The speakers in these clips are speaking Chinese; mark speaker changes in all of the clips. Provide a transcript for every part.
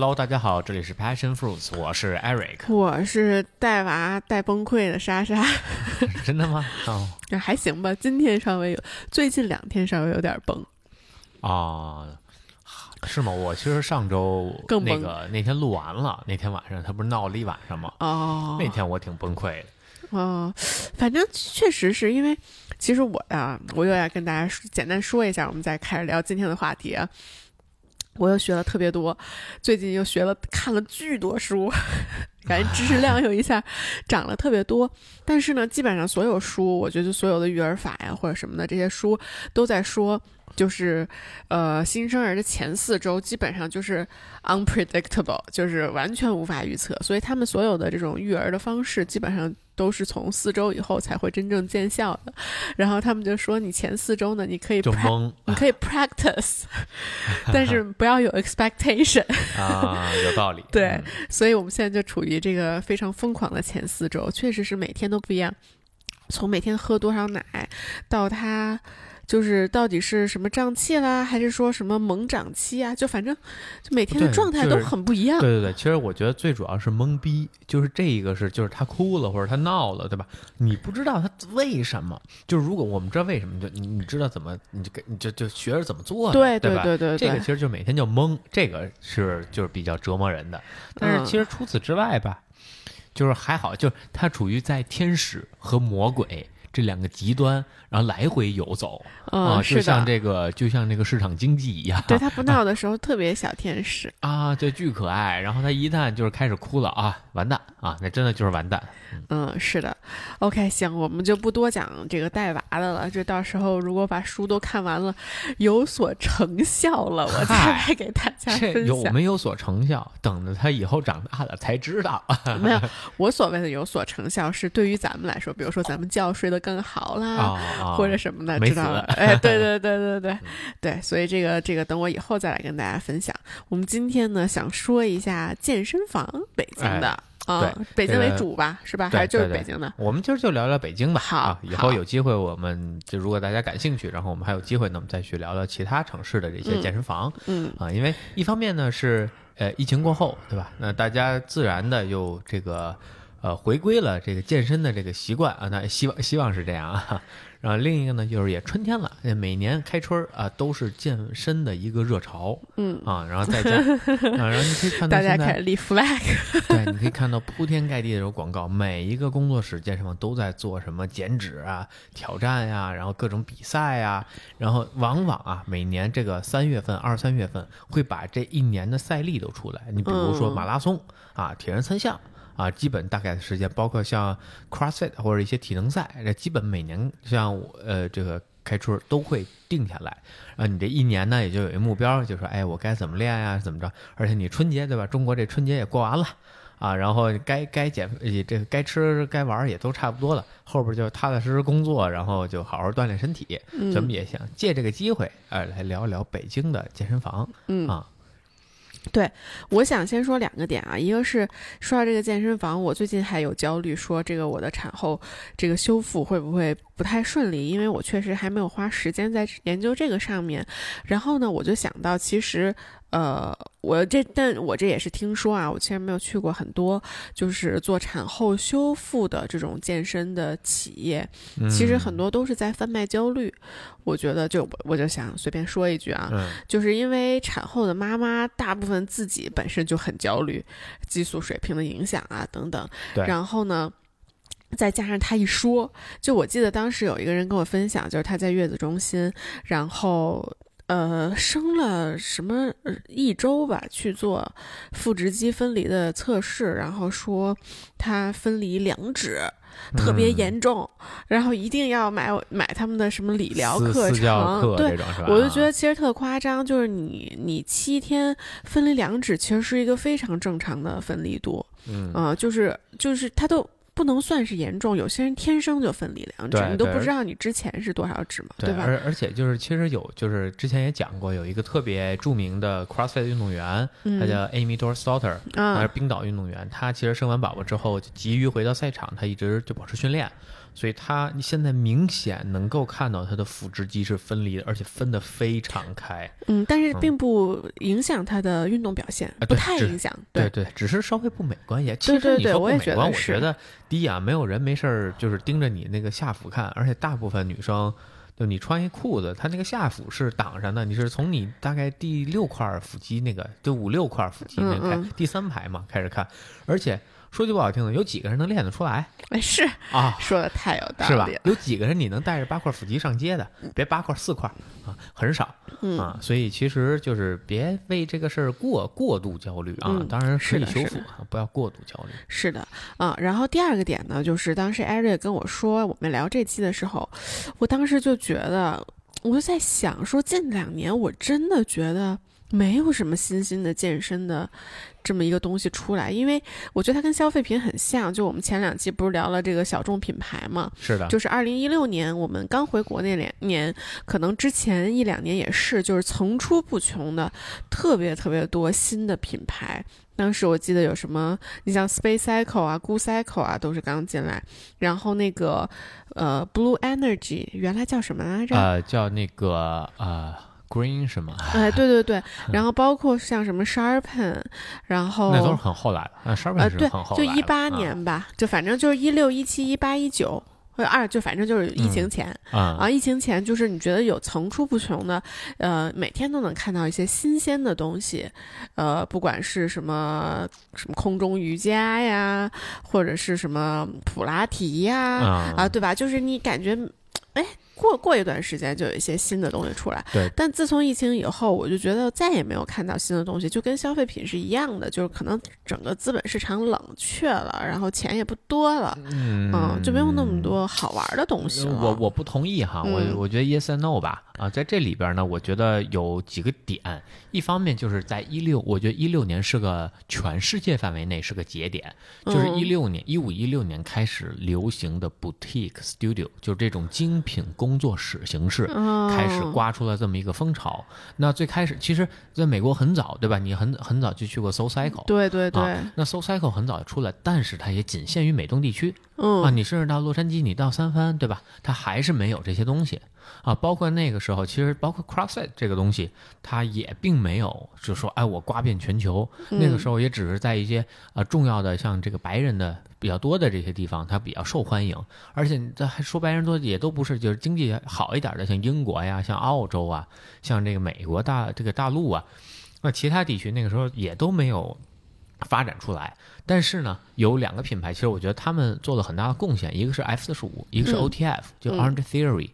Speaker 1: Hello，大家好，这里是 Passion Fruits，我是 Eric。
Speaker 2: 我是带娃带崩溃的莎莎，
Speaker 1: 真的吗？哦，
Speaker 2: 还行吧。今天稍微有，最近两天稍微有点崩。
Speaker 1: 啊，是吗？我其实上周
Speaker 2: 更
Speaker 1: 那个那天录完了，那天晚上他不是闹了一晚上吗？
Speaker 2: 哦，
Speaker 1: 那天我挺崩溃的。
Speaker 2: 哦，反正确实是因为，其实我呀，我又要跟大家简单说一下，我们再开始聊今天的话题啊。我又学了特别多，最近又学了看了巨多书，感觉知识量又一下涨了特别多。但是呢，基本上所有书，我觉得所有的育儿法呀或者什么的这些书都在说。就是，呃，新生儿的前四周基本上就是 unpredictable，就是完全无法预测，所以他们所有的这种育儿的方式基本上都是从四周以后才会真正见效的。然后他们就说，你前四周呢，你可以你可以 practice，但是不要有 expectation
Speaker 1: 啊，有道理。
Speaker 2: 对，所以我们现在就处于这个非常疯狂的前四周，确实是每天都不一样，从每天喝多少奶到他。就是到底是什么胀气啦，还是说什么猛长期啊？就反正就每天的状态都很不一样。
Speaker 1: 对对对，其实我觉得最主要是懵逼，就是这一个是就是他哭了或者他闹了，对吧？你不知道他为什么。就是如果我们知道为什么，就你你知道怎么，你就你就就学着怎么做，
Speaker 2: 对
Speaker 1: 对
Speaker 2: 对对。
Speaker 1: 这个其实就每天就懵，这个是就是比较折磨人的。但是其实除此之外吧，就是还好，就是他处于在天使和魔鬼。这两个极端，然后来回游走啊，就像这个，就像这个市场经济一样。
Speaker 2: 对他不闹的时候特别小天使
Speaker 1: 啊，对，巨可爱。然后他一旦就是开始哭了啊，完蛋啊，那真的就是完蛋。
Speaker 2: 嗯，是的。OK，行，我们就不多讲这个带娃的了。这到时候如果把书都看完了，有所成效了，我再来给大家分享。
Speaker 1: 有没有所成效？等着他以后长大了才知道。
Speaker 2: 没有，我所谓的有所成效是对于咱们来说，比如说咱们觉睡得。更好啦，或者什么的，知道了？哎，对对对对对对，所以这个这个等我以后再来跟大家分享。我们今天呢，想说一下健身房，北京的啊，北京为主吧，是吧？还是就是北京的？
Speaker 1: 我们今儿就聊聊北京吧。
Speaker 2: 好，
Speaker 1: 以后有机会，我们就如果大家感兴趣，然后我们还有机会，那么再去聊聊其他城市的这些健身房。
Speaker 2: 嗯
Speaker 1: 啊，因为一方面呢是呃疫情过后，对吧？那大家自然的又这个。呃，回归了这个健身的这个习惯啊，那希望希望是这样啊。然后另一个呢，就是也春天了，每年开春啊都是健身的一个热潮，
Speaker 2: 嗯
Speaker 1: 啊，然后再加，然后你可以看到
Speaker 2: 大家开始立 flag，
Speaker 1: 对，你可以看到铺天盖地的这种广告，每一个工作室健身房都在做什么减脂啊、挑战呀，然后各种比赛呀，然后往往啊，每年这个三月份、二三月份会把这一年的赛例都出来，你比如说马拉松啊、铁人三项。啊，基本大概的时间，包括像 CrossFit 或者一些体能赛，这基本每年像呃这个开春都会定下来。啊，你这一年呢，也就有一个目标，就说哎，我该怎么练呀，怎么着？而且你春节对吧？中国这春节也过完了啊，然后该该减这个该吃该玩也都差不多了，后边就踏踏实实工作，然后就好好锻炼身体。咱们也想借这个机会，哎，来聊一聊北京的健身房。
Speaker 2: 嗯
Speaker 1: 啊。
Speaker 2: 对，我想先说两个点啊，一个是说到这个健身房，我最近还有焦虑，说这个我的产后这个修复会不会不太顺利，因为我确实还没有花时间在研究这个上面。然后呢，我就想到其实。呃，我这，但我这也是听说啊，我其实没有去过很多，就是做产后修复的这种健身的企业，其实很多都是在贩卖焦虑。我觉得，就我就想随便说一句啊，就是因为产后的妈妈大部分自己本身就很焦虑，激素水平的影响啊等等，然后呢，再加上他一说，就我记得当时有一个人跟我分享，就是他在月子中心，然后。呃，生了什么一周吧，去做腹直肌分离的测试，然后说他分离两指，特别严重，然后一定要买买他们的什么理疗课程，对，我就觉得其实特夸张，就是你你七天分离两指，其实是一个非常正常的分离度，
Speaker 1: 嗯。
Speaker 2: 啊，就是就是他都。不能算是严重，有些人天生就分离两指，你都不知道你之前是多少指嘛，对吧？
Speaker 1: 而而且就是其实有，就是之前也讲过，有一个特别著名的 CrossFit 运动员，他叫 Amy Dorstotter，他是冰岛运动员，他其实生完宝宝之后就急于回到赛场，他一直就保持训练。所以它你现在明显能够看到它的腹直肌是分离的，而且分得非常开。
Speaker 2: 嗯，但是并不影响他的运动表现，
Speaker 1: 啊
Speaker 2: 不太影响。
Speaker 1: 对对，只是稍微不美观一些。其实你说不
Speaker 2: 对我也
Speaker 1: 美观，我
Speaker 2: 觉得是
Speaker 1: 觉得第一啊，没有人没事儿就是盯着你那个下腹看，而且大部分女生。就你穿一裤子，它那个下腹是挡上的，你是从你大概第六块腹肌那个，就五六块腹肌那个开，
Speaker 2: 嗯嗯
Speaker 1: 第三排嘛开始看，而且说句不好听的，有几个人能练得出来
Speaker 2: 哎，是
Speaker 1: 啊？
Speaker 2: 说的太有道
Speaker 1: 是吧
Speaker 2: 理了？。
Speaker 1: 有几个人你能带着八块腹肌上街的？别八块四块啊，很少
Speaker 2: 嗯
Speaker 1: 啊。所以其实就是别为这个事儿过过度焦虑啊。
Speaker 2: 嗯
Speaker 1: 当然可以修复啊，不要过度焦虑。
Speaker 2: 是的，啊、然后第二个点呢，就是当时艾瑞跟我说我们聊这期的时候，我当时就觉得，我就在想说，近两年我真的觉得没有什么新兴的健身的这么一个东西出来，因为我觉得它跟消费品很像。就我们前两期不是聊了这个小众品牌嘛，
Speaker 1: 是的，
Speaker 2: 就是二零一六年我们刚回国那两年，可能之前一两年也是，就是层出不穷的特别特别多新的品牌。当时我记得有什么，你像 Space Cycle 啊、Goo Cycle 啊，都是刚进来。然后那个呃 Blue Energy 原来叫什么来着？
Speaker 1: 呃，叫那个呃 Green 是吗？
Speaker 2: 哎，对对对。然后包括像什么 Sharpen，然后
Speaker 1: 那都是很后来的。啊 Sharpen 是
Speaker 2: 对
Speaker 1: 很后，来的
Speaker 2: 就一八
Speaker 1: 啊
Speaker 2: 年吧，就反正就是一六、一七、一八、一九。或者二就反正就是疫情前、
Speaker 1: 啊
Speaker 2: 啊，疫情前就是你觉得有层出不穷的，呃，每天都能看到一些新鲜的东西，呃，不管是什么什么空中瑜伽呀，或者是什么普拉提呀，
Speaker 1: 啊
Speaker 2: 啊，对吧？就是你感觉，哎，过过一段时间就有一些新的东西出来。
Speaker 1: 对
Speaker 2: 但自从疫情以后，我就觉得再也没有看到新的东西，就跟消费品是一样的，就是可能整个资本市场冷却了，然后钱也不多了，
Speaker 1: 嗯
Speaker 2: 嗯，就没有那么多好玩的东西了。
Speaker 1: 我我不同意哈，我
Speaker 2: 嗯
Speaker 1: 我觉得 yes and no 吧，啊，在这里边呢，我觉得有几个点，一方面就是在一六，我觉得一六年是个全世界范围内是个节点，就是
Speaker 2: 嗯
Speaker 1: 一六年一五一六年开始流行的 boutique studio，就是这种精品工作室形式。
Speaker 2: 嗯
Speaker 1: 开始刮出了这么一个风潮。那最开始，其实在美国很早，对吧？你很很早就去过 Soul Cycle，
Speaker 2: 对对对，
Speaker 1: 啊，那 Soul Cycle 很早就出来，但是它也仅限于美东地区。
Speaker 2: 嗯
Speaker 1: 啊，你甚至到洛杉矶，你到三藩，对吧？它还是没有这些东西啊。包括那个时候，其实包括 CrossFit 这个东西，它也并没有就说，哎，我刮遍全球。那个时候也只是在一些啊重要的像这个白人的比较多的这些地方，它比较受欢迎。而且这还说白人多，也都不是就是经济好一点的，像英国呀、像澳洲啊、像这个美国大这个大陆啊，那其他地区那个时候也都没有发展出来。但是呢，有两个品牌，其实我觉得他们做了很大的贡献，一个是 F 四十五，一个是
Speaker 2: 嗯。
Speaker 1: OTF，、就
Speaker 2: 嗯。
Speaker 1: Orange Theory，、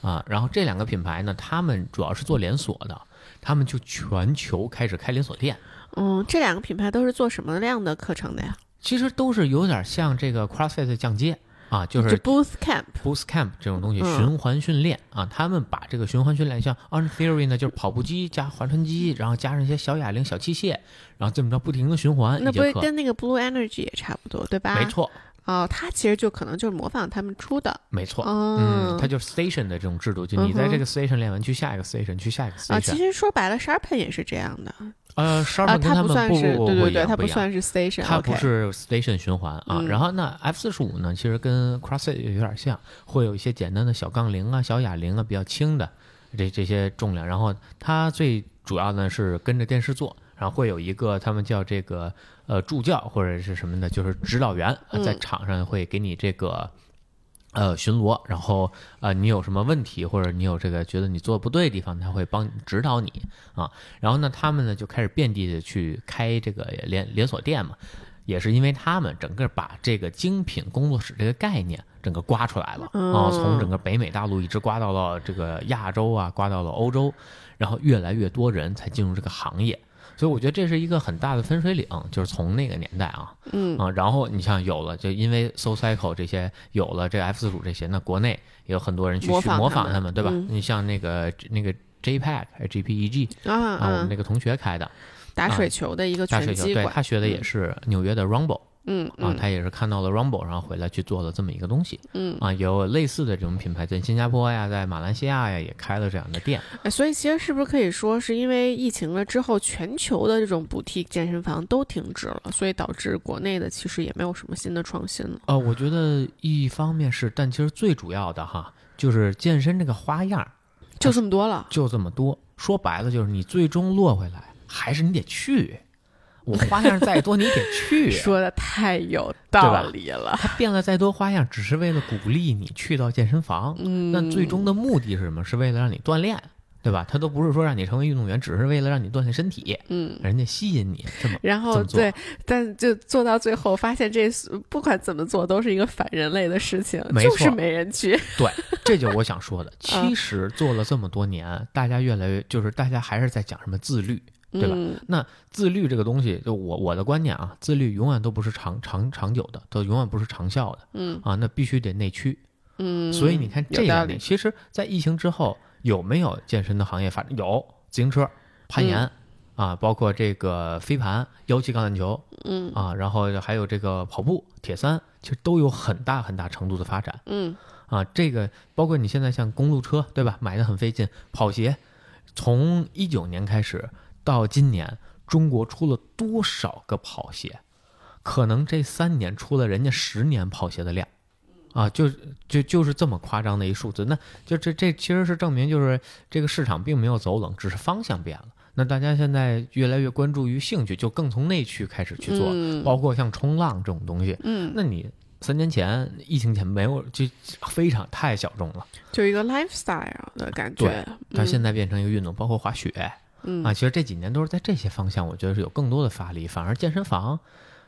Speaker 1: 啊，然后这两个品牌呢，他们主要是做连锁的，他们就全球开始开连锁店，
Speaker 2: 嗯，这两个品牌都是做什么样的课程的呀？
Speaker 1: 其实都是有点像这个 CrossFit 降阶啊，就
Speaker 2: 就是。
Speaker 1: Boost Camp 这种东西，
Speaker 2: 嗯
Speaker 1: 循环训练啊，他们把这个循环训练，像 On Theory 呢，就是跑步机加划船机，然后加上一些小哑铃、小器械，然后这么着不停的循环
Speaker 2: 那不。跟那个 Blue Energy 也差不多，对吧？
Speaker 1: 没。错，
Speaker 2: 哦，它其实就可能就是模仿他们出的。
Speaker 1: 没错，
Speaker 2: 哦
Speaker 1: 嗯，它就是 station 的这种制度，就你在这个 station 练完，去下一个 station，去下一个
Speaker 2: station 其。实说白了，Sharpen 也是这样的
Speaker 1: 呃
Speaker 2: 啊
Speaker 1: ，，Sharpen 跟
Speaker 2: 它
Speaker 1: 他们
Speaker 2: 算是
Speaker 1: 不不
Speaker 2: 对对对，
Speaker 1: 不一样不
Speaker 2: 算是 Station，
Speaker 1: 它不是 station 循环啊。
Speaker 2: 嗯
Speaker 1: 然后那 F 四十五呢，其实跟 CrossFit 有点像，会有一些简单的小杠铃啊、小哑铃啊，比较轻的这这些重量。然后它最主要呢是跟着电视做，然后会有一个他们叫这个呃助教或者是什么的，就是指导员、在场上会给你这个。呃，巡逻，然后呃，你有什么问题，或者你有这个觉得你做的不对的地方，他会帮指导你啊。然后呢，他们呢就开始遍地的去开这个连连锁店嘛，也是因为他们整个把这个精品工作室这个概念整个刮出来了啊，从整个北美大陆一直刮到了这个亚洲啊，刮到了欧洲，然后越来越多人才进入这个行业。所以我觉得这是一个很大的分水岭，就是从那个年代啊，
Speaker 2: 嗯。
Speaker 1: 啊，然后你像有了，就因为 Soul Cycle 这些有了这 F 四五这些，那国内也有很多人去去
Speaker 2: 模仿他们。
Speaker 1: 模仿他们，对吧？
Speaker 2: 嗯。
Speaker 1: 你像那个那个 JPEG 还是 GPEG
Speaker 2: 啊
Speaker 1: 啊，我们
Speaker 2: 啊。
Speaker 1: 那，个同学开的
Speaker 2: 打水球的一个
Speaker 1: 打水球，对
Speaker 2: 拳击馆，
Speaker 1: 他学的也
Speaker 2: 嗯。
Speaker 1: 是纽约的 Rumble
Speaker 2: 嗯
Speaker 1: 啊，
Speaker 2: 嗯
Speaker 1: 他也是看到了 Rumble，然后回来去做了这么一个东西
Speaker 2: 嗯，
Speaker 1: 啊，有类似的这种品牌在新加坡呀，在马来西亚呀也开了这样的店。
Speaker 2: 哎所以其实是不是可以说是因为疫情了之后，全球的这种补替健身房都停止了，所以导致国内的其实也没有什么新的创新了。
Speaker 1: 呃，我觉得一方面是，但其实最主要的哈，就是健身这个花样
Speaker 2: 就这么多了，
Speaker 1: 就这么多。说白了就是你最终落回来，还是你得去。我花样再多，你得去。
Speaker 2: 说的太有道理了。
Speaker 1: 他变了再多花样，只是为了鼓励你去到健身房。
Speaker 2: 嗯，
Speaker 1: 那最终的目的是什么？是为了让你锻炼，对吧？他都不是说让你成为运动员，只是为了让你锻炼身体，
Speaker 2: 嗯。
Speaker 1: 人家吸引你这么。
Speaker 2: 然后
Speaker 1: 么
Speaker 2: 对，但就做到最后，发现这不管怎么做都是一个反人类的事情，
Speaker 1: 没
Speaker 2: 就是
Speaker 1: 错
Speaker 2: 没人去。
Speaker 1: 对这就是我想说的。
Speaker 2: 嗯
Speaker 1: 其实做了这么多年，大家越来越就是大家还是在讲什么自律。对吧
Speaker 2: 嗯
Speaker 1: 那自律这个东西，就我我的观念啊，自律永远都不是长长长久的，都永远不是长效的
Speaker 2: 嗯
Speaker 1: 啊，那必须得内驱。
Speaker 2: 嗯，
Speaker 1: 所以你看这其实，在疫情之后，有没有健身的行业发展？有，自行车、攀岩、啊，包括这个飞盘、腰旗橄榄球
Speaker 2: 嗯
Speaker 1: 啊，然后还有这个跑步、铁三，其实都有很大很大程度的发展
Speaker 2: 嗯
Speaker 1: 啊。这个包括你现在像公路车，对吧？买的很费劲，跑鞋，从一九年开始到今年，中国出了多少个跑鞋？可能这三年出了人家十年跑鞋的量。啊，就就就是这么夸张的一数字，那就这这其实是证明，就是这个市场并没有走冷，只是方向变了。那大家现在越来越关注于兴趣，就更从内驱开始去做，
Speaker 2: 嗯
Speaker 1: 包括像冲浪这种东西。
Speaker 2: 嗯，
Speaker 1: 那你三年前疫情前没有，就非常太小众了。
Speaker 2: 就一个 lifestyle 的感觉。
Speaker 1: 对它现在变成一个运动，包括滑雪
Speaker 2: 嗯
Speaker 1: 啊，其实这几年都是在这些方向，我觉得是有更多的发力。反而健身房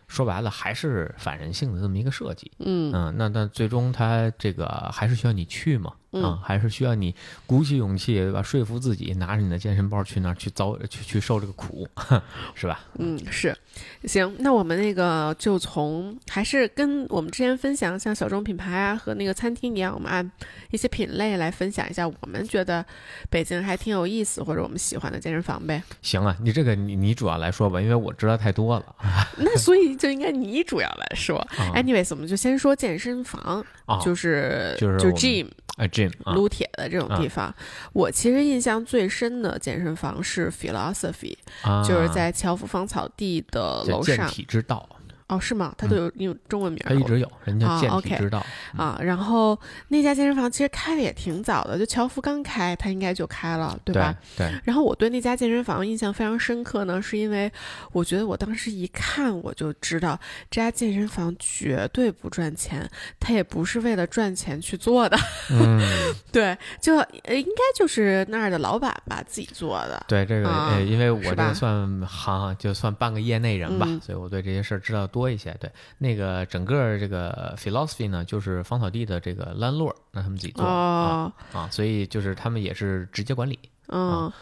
Speaker 1: 说白了还是反人性的这么一个设计。
Speaker 2: 嗯
Speaker 1: 嗯，那那最终它这个还是需要你去嘛，
Speaker 2: 嗯
Speaker 1: 啊，还是需要你鼓起勇气，对吧？说服自己拿着你的健身包去那儿去遭去去受这个苦，是吧？
Speaker 2: 嗯，是，行，那我们那个就从还是跟我们之前分享像小众品牌啊和那个餐厅一样，我们按一些品类来分享一下我们觉得北京还挺有意思或者我们喜欢的健身房呗。
Speaker 1: 行啊，你这个你你主要来说吧，因为我知道太多了
Speaker 2: 那所以就应该你主要来说。
Speaker 1: 啊
Speaker 2: Anyways，我们就先说健身房，
Speaker 1: 啊，
Speaker 2: 就是就
Speaker 1: 就是
Speaker 2: gym
Speaker 1: 啊，
Speaker 2: 撸铁的这种地方。我其实印象最深的健身房是 Philosophy，、
Speaker 1: 啊
Speaker 2: 就是在侨福芳草地的楼上。
Speaker 1: 体之道，
Speaker 2: 哦，是吗？它都有有中文名儿。
Speaker 1: 它一直有，人家
Speaker 2: 啊
Speaker 1: 健体之道
Speaker 2: 啊，然后那家健身房其实开的也挺早的，就乔福刚开，他应该就开了，对吧？
Speaker 1: 对对，
Speaker 2: 然后我对那家健身房印象非常深刻呢，是因为我觉得我当时一看我就知道这家健身房绝对不赚钱，他也不是为了赚钱去做的，
Speaker 1: 嗯，
Speaker 2: 对，就呃应该就是那儿的老板吧自己做的。
Speaker 1: 对这个因为我这个算行，就算半个业内人吧，
Speaker 2: 嗯
Speaker 1: 所以我对这些事儿知道多一些。对，那个整个这个 philosophy 呢，就是芳草地的这个 landlord，那他们自己做、
Speaker 2: 哦，
Speaker 1: 啊啊，所以就是他们也是直接管理
Speaker 2: 嗯
Speaker 1: 啊。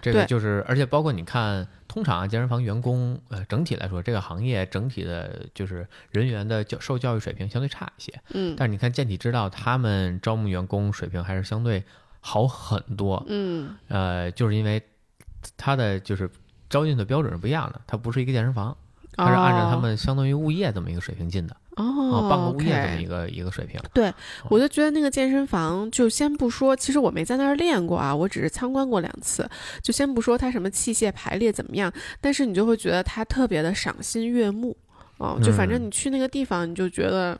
Speaker 1: 这个就是，而且包括你看，通常啊，健身房员工，呃，整体来说，这个行业整体的就是人员的教受教育水平相对差一些。
Speaker 2: 嗯
Speaker 1: 但是你看健体之道，他们招募员工水平还是相对好很多。
Speaker 2: 嗯
Speaker 1: 呃，就是因为他的就是招进的标准是不一样的，它不是一个健身房，它是按照他们相当于物业这么一个水平进的啊、
Speaker 2: 哦，
Speaker 1: 半个物业这么一个一个水平。
Speaker 2: 对我就觉得那个健身房，就先不说，其实我没在那儿练过啊，我只是参观过两次。就先不说它什么器械排列怎么样，但是你就会觉得它特别的赏心悦目哦。就反正
Speaker 1: 嗯
Speaker 2: 你去那个地方，你就觉得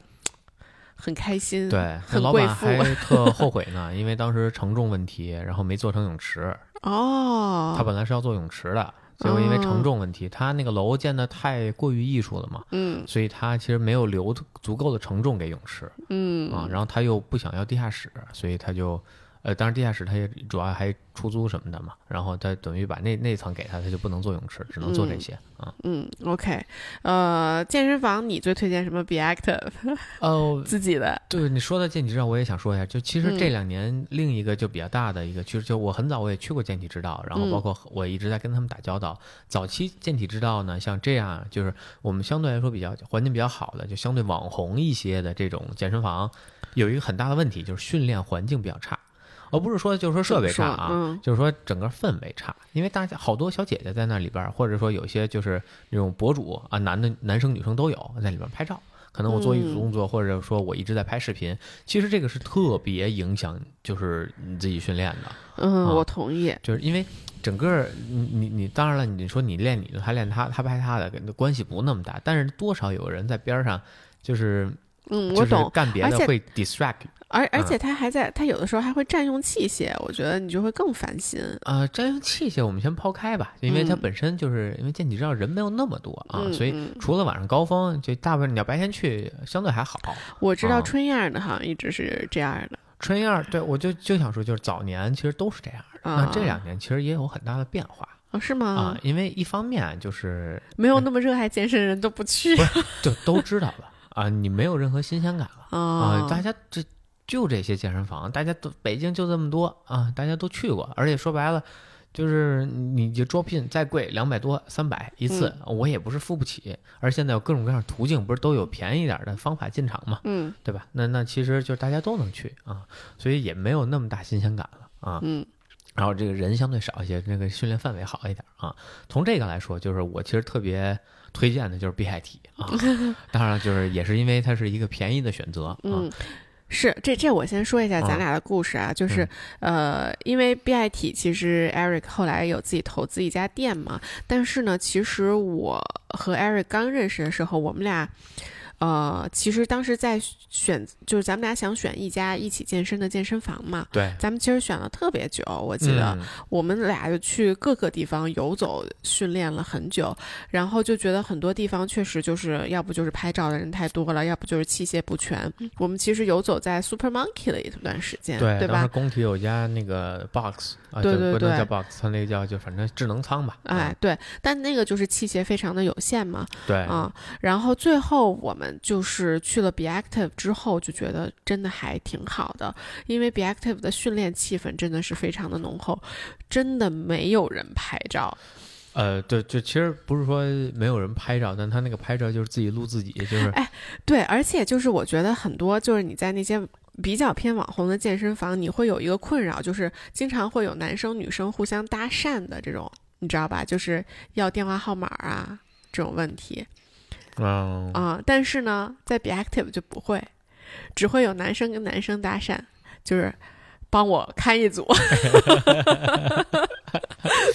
Speaker 2: 很开心。
Speaker 1: 对，那
Speaker 2: 很贵
Speaker 1: 老板
Speaker 2: 妇
Speaker 1: 还 特后悔呢，因为当时承重问题，然后没做成泳池。
Speaker 2: 哦，
Speaker 1: 他本来是要做泳池的，结果因为承重问题，他那个楼建的太过于艺术了嘛，
Speaker 2: 嗯
Speaker 1: 所以他其实没有留足够的承重给泳池
Speaker 2: 嗯
Speaker 1: 啊。然后他又不想要地下室，所以他就。呃，当然，地下室它也主要还出租什么的嘛，然后它等于把那那层给他，他就不能做泳池，只能做这些啊。
Speaker 2: 嗯，OK，呃，健身房你最推荐什么？Be Active
Speaker 1: 哦，
Speaker 2: 自己的，
Speaker 1: 对你说到健体之道，我也想说一下，就其实
Speaker 2: 嗯
Speaker 1: 这两年另一个就比较大的一个，其实就我很早我也去过健体之道，然后包
Speaker 2: 嗯
Speaker 1: 括我一直在跟他们打交道。早期健体之道呢，像这样就是我们相对来说比较环境比较好的，就相对网红一些的这种健身房，有一个很大的问题就是训练环境比较差。而不是说就是说设备差啊，
Speaker 2: 嗯
Speaker 1: 就是说整个氛围差，因为大家好多小姐姐在那里边儿，或者说有些就是那种博主啊，男的男生女生都有在里边拍照。可能我做一组
Speaker 2: 嗯
Speaker 1: 动作，或者说我一直在拍视频，其实这个是特别影响就是你自己训练的。
Speaker 2: 嗯，
Speaker 1: 啊
Speaker 2: 我同意。
Speaker 1: 就是因为整个你你你当然了，你说你练你的，他练他，他拍他的，跟关系不那么大，但是多少有人在边上，就是
Speaker 2: 嗯，我懂。
Speaker 1: 干别的会 distract
Speaker 2: 而而
Speaker 1: 嗯
Speaker 2: 且他还在，他有的时候还会占用器械，我觉得你就会更烦心。
Speaker 1: 呃，占用器械我们先抛开吧，因为它
Speaker 2: 嗯
Speaker 1: 本身就是因为剑脊道人没有那么多啊，
Speaker 2: 嗯
Speaker 1: 所以
Speaker 2: 嗯
Speaker 1: 除了晚上高峰，就大部分你要白天去相对还好。
Speaker 2: 我知道
Speaker 1: 啊
Speaker 2: 春燕儿的好像一直是这样的
Speaker 1: 春燕，对我就就想说，就是早年其实都是这样的，
Speaker 2: 啊
Speaker 1: 那这两年其实也有很大的变化
Speaker 2: 哦，是吗？
Speaker 1: 啊，因为一方面就是
Speaker 2: 没有那么热爱健身的人都不去
Speaker 1: 就都知道了啊，你没有任何新鲜感了。啊、
Speaker 2: 啊
Speaker 1: 大家这就这些健身房，大家都北京就这么多啊，大家都去过，而且说白了，就是你就招聘再贵两百多、三百一次，我也不是付不起。而现在有各种各样的途径，不是都有便宜点的方法进场嘛，
Speaker 2: 嗯
Speaker 1: 对吧？那那其实就是大家都能去啊，所以也没有那么大新鲜感了啊。
Speaker 2: 嗯
Speaker 1: 然后这个人相对少一些，那个训练范围好一点啊。从这个来说，就是我其实特别推荐的就是 BIT 啊，当然，就是也是因为它是一个便宜的选择啊。
Speaker 2: 嗯。是，这这我先说一下
Speaker 1: 啊
Speaker 2: 咱俩的故事啊，就是，呃，因为 BIT 其实 Eric 后来有自己投资一家店嘛，但是呢，其实我和 Eric 刚认识的时候，我们俩，呃，其实当时在选，就是咱们俩想选一家一起健身的健身房嘛，
Speaker 1: 对，
Speaker 2: 咱们其实选了特别久，我记得，
Speaker 1: 嗯
Speaker 2: 我们俩就去各个地方游走训练了很久，然后就觉得很多地方确实就是要不就是拍照的人太多了，要不就是器械不全。我们其实游走在 Super Monkey 的一段时间，
Speaker 1: 对，
Speaker 2: 对吧？
Speaker 1: 当时工体有家那个 box 啊，
Speaker 2: 对对对
Speaker 1: 不能叫 box，它那个叫就反正智能舱吧。
Speaker 2: 哎，对，但那个就是器械非常的有限嘛，
Speaker 1: 嗯，对，
Speaker 2: 啊，然后最后我们就是去了 Be Active 之后，就觉得真的还挺好的，因为 Be Active 的训练气氛真的是非常的浓厚，真的没有人拍照，
Speaker 1: 呃，对，就其实不是说没有人拍照，但他那个拍照就是自己录自己，就是
Speaker 2: 哎对，而且就是我觉得很多就是你在那些比较偏网红的健身房，你会有一个困扰，就是经常会有男生女生互相搭讪的这种，你知道吧？就是要电话号码啊这种问题
Speaker 1: 嗯，
Speaker 2: 啊、但是呢，在 Be Active 就不会，只会有男生跟男生搭讪，就是。帮我看一组，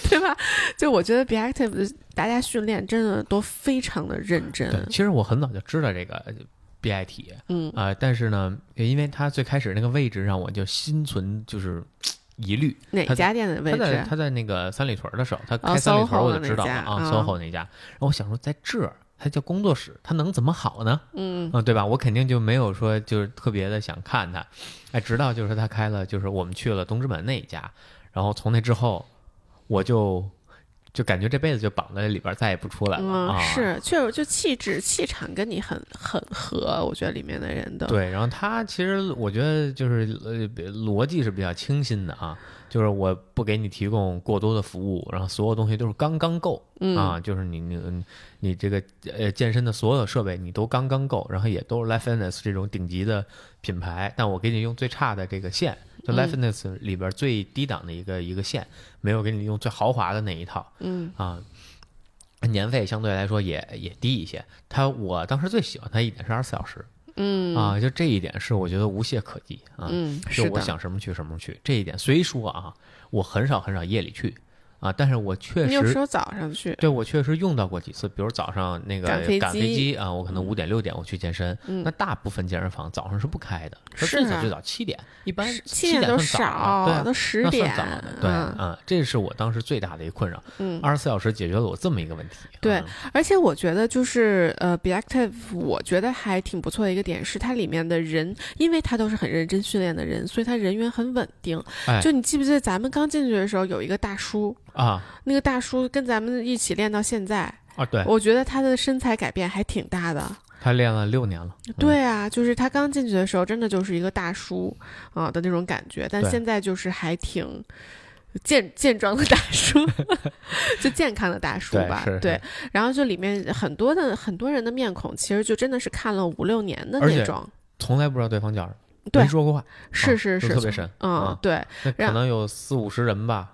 Speaker 2: 对吧？就我觉得 Be Active 的大家训练真的都非常的认，真，
Speaker 1: 其实我很早就知道这个 BIT
Speaker 2: 嗯
Speaker 1: 啊、但是呢，因为它最开始那个位置让我就心存就是 疑虑。他
Speaker 2: 哪家店的位
Speaker 1: 他在
Speaker 2: 置？
Speaker 1: 他在那个三里屯的时候，他
Speaker 2: 哦
Speaker 1: 开三里屯我就知道了啊，SOHO 那家。然后我想说，在这儿它叫工作室，它能怎么好呢？
Speaker 2: 嗯
Speaker 1: 啊，对吧？我肯定就没有说就是特别的想看它，哎，直到就是他开了，就是我们去了东直门那一家，然后从那之后，我就就感觉这辈子就绑在里边，再也不出来了、
Speaker 2: 嗯，
Speaker 1: 啊。
Speaker 2: 是，确实就气质气场跟你很很合，我觉得里面的人都
Speaker 1: 对，然后他其实我觉得就是呃逻辑是比较清新的啊，就是我不给你提供过多的服务，然后所有东西都是刚刚够、
Speaker 2: 嗯
Speaker 1: 啊，就是你你你这个呃健身的所有设备你都刚刚够，然后也都是 Life Fitness 这种顶级的品牌，但我给你用最差的这个线，就
Speaker 2: 嗯
Speaker 1: Life Fitness 里边最低档的一个一个线，没有给你用最豪华的那一套
Speaker 2: 嗯
Speaker 1: 啊。年费相对来说也也低一些，它我当时最喜欢它一点是二十四小时，
Speaker 2: 嗯
Speaker 1: 啊，就这一点是我觉得无懈可击啊。
Speaker 2: 嗯，
Speaker 1: 就是我，想什么去什么去，这一点虽说啊，我很少很少夜里去啊，但是我确实
Speaker 2: 你有时候早上去，
Speaker 1: 对我确实用到过几次，比如早上那个
Speaker 2: 赶飞
Speaker 1: 赶飞
Speaker 2: 机
Speaker 1: 机啊，我可能五点六点我去健身，
Speaker 2: 嗯。
Speaker 1: 那大部分健身房早上是不开的，
Speaker 2: 是啊
Speaker 1: 最早最早七点，一般
Speaker 2: 七
Speaker 1: 点
Speaker 2: 都少
Speaker 1: 对
Speaker 2: 都十
Speaker 1: 那
Speaker 2: 点
Speaker 1: 对
Speaker 2: 嗯
Speaker 1: 啊，这是我当时最大的一个困扰，
Speaker 2: 嗯，
Speaker 1: 二十四小时解决了我这么一个问题，
Speaker 2: 对
Speaker 1: 啊
Speaker 2: 而且我觉得就是呃，Be Active，我觉得还挺不错的一个点是它里面的人，因为他都是很认真训练的人，所以他人员很稳定。
Speaker 1: 哎。
Speaker 2: 就你记不记得咱们刚进去的时候有一个大叔，
Speaker 1: 啊。
Speaker 2: 那个大叔跟咱们一起练到现在，
Speaker 1: 啊，对。
Speaker 2: 我觉得他的身材改变还挺大的。
Speaker 1: 他练了六年了，嗯。
Speaker 2: 对啊，就是他刚进去的时候，真的就是一个大叔啊、的那种感觉，但现在就是还挺健健壮的大叔，就健康的大叔吧。对，然后就里面很多的很多人的面孔，其实就真的是看了五六年的那种。
Speaker 1: 从来不知道对方叫什么。
Speaker 2: 对。
Speaker 1: 没说过话，啊
Speaker 2: 是是，
Speaker 1: 就是特别神
Speaker 2: 嗯
Speaker 1: 啊，
Speaker 2: 对，
Speaker 1: 可能有四五十人吧，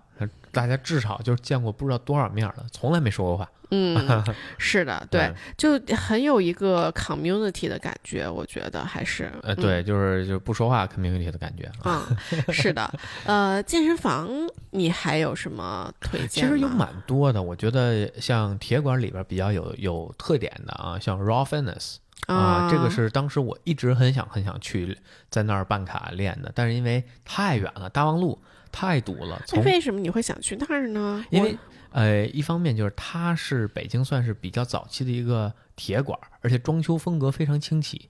Speaker 1: 大家至少就是见过不知道多少面了，从来没说过话。
Speaker 2: 嗯，是的，对
Speaker 1: 嗯，
Speaker 2: 就很有一个 community 的感觉，我觉得还是，
Speaker 1: 呃，
Speaker 2: 嗯
Speaker 1: 对，就是就是不说话 community 的感觉。啊
Speaker 2: 嗯，是的，呃，健身房你还有什么推荐？
Speaker 1: 其实有蛮多的，我觉得像铁馆里边比较有有特点的啊，像 Raw Fitness 啊，这个是当时我一直很想很想去在那儿办卡练的，但是因为太远了，大望路太堵了。
Speaker 2: 为什么你会想去那儿呢？
Speaker 1: 因为呃，一方面就是它是北京算是比较早期的一个铁馆，而且装修风格非常清奇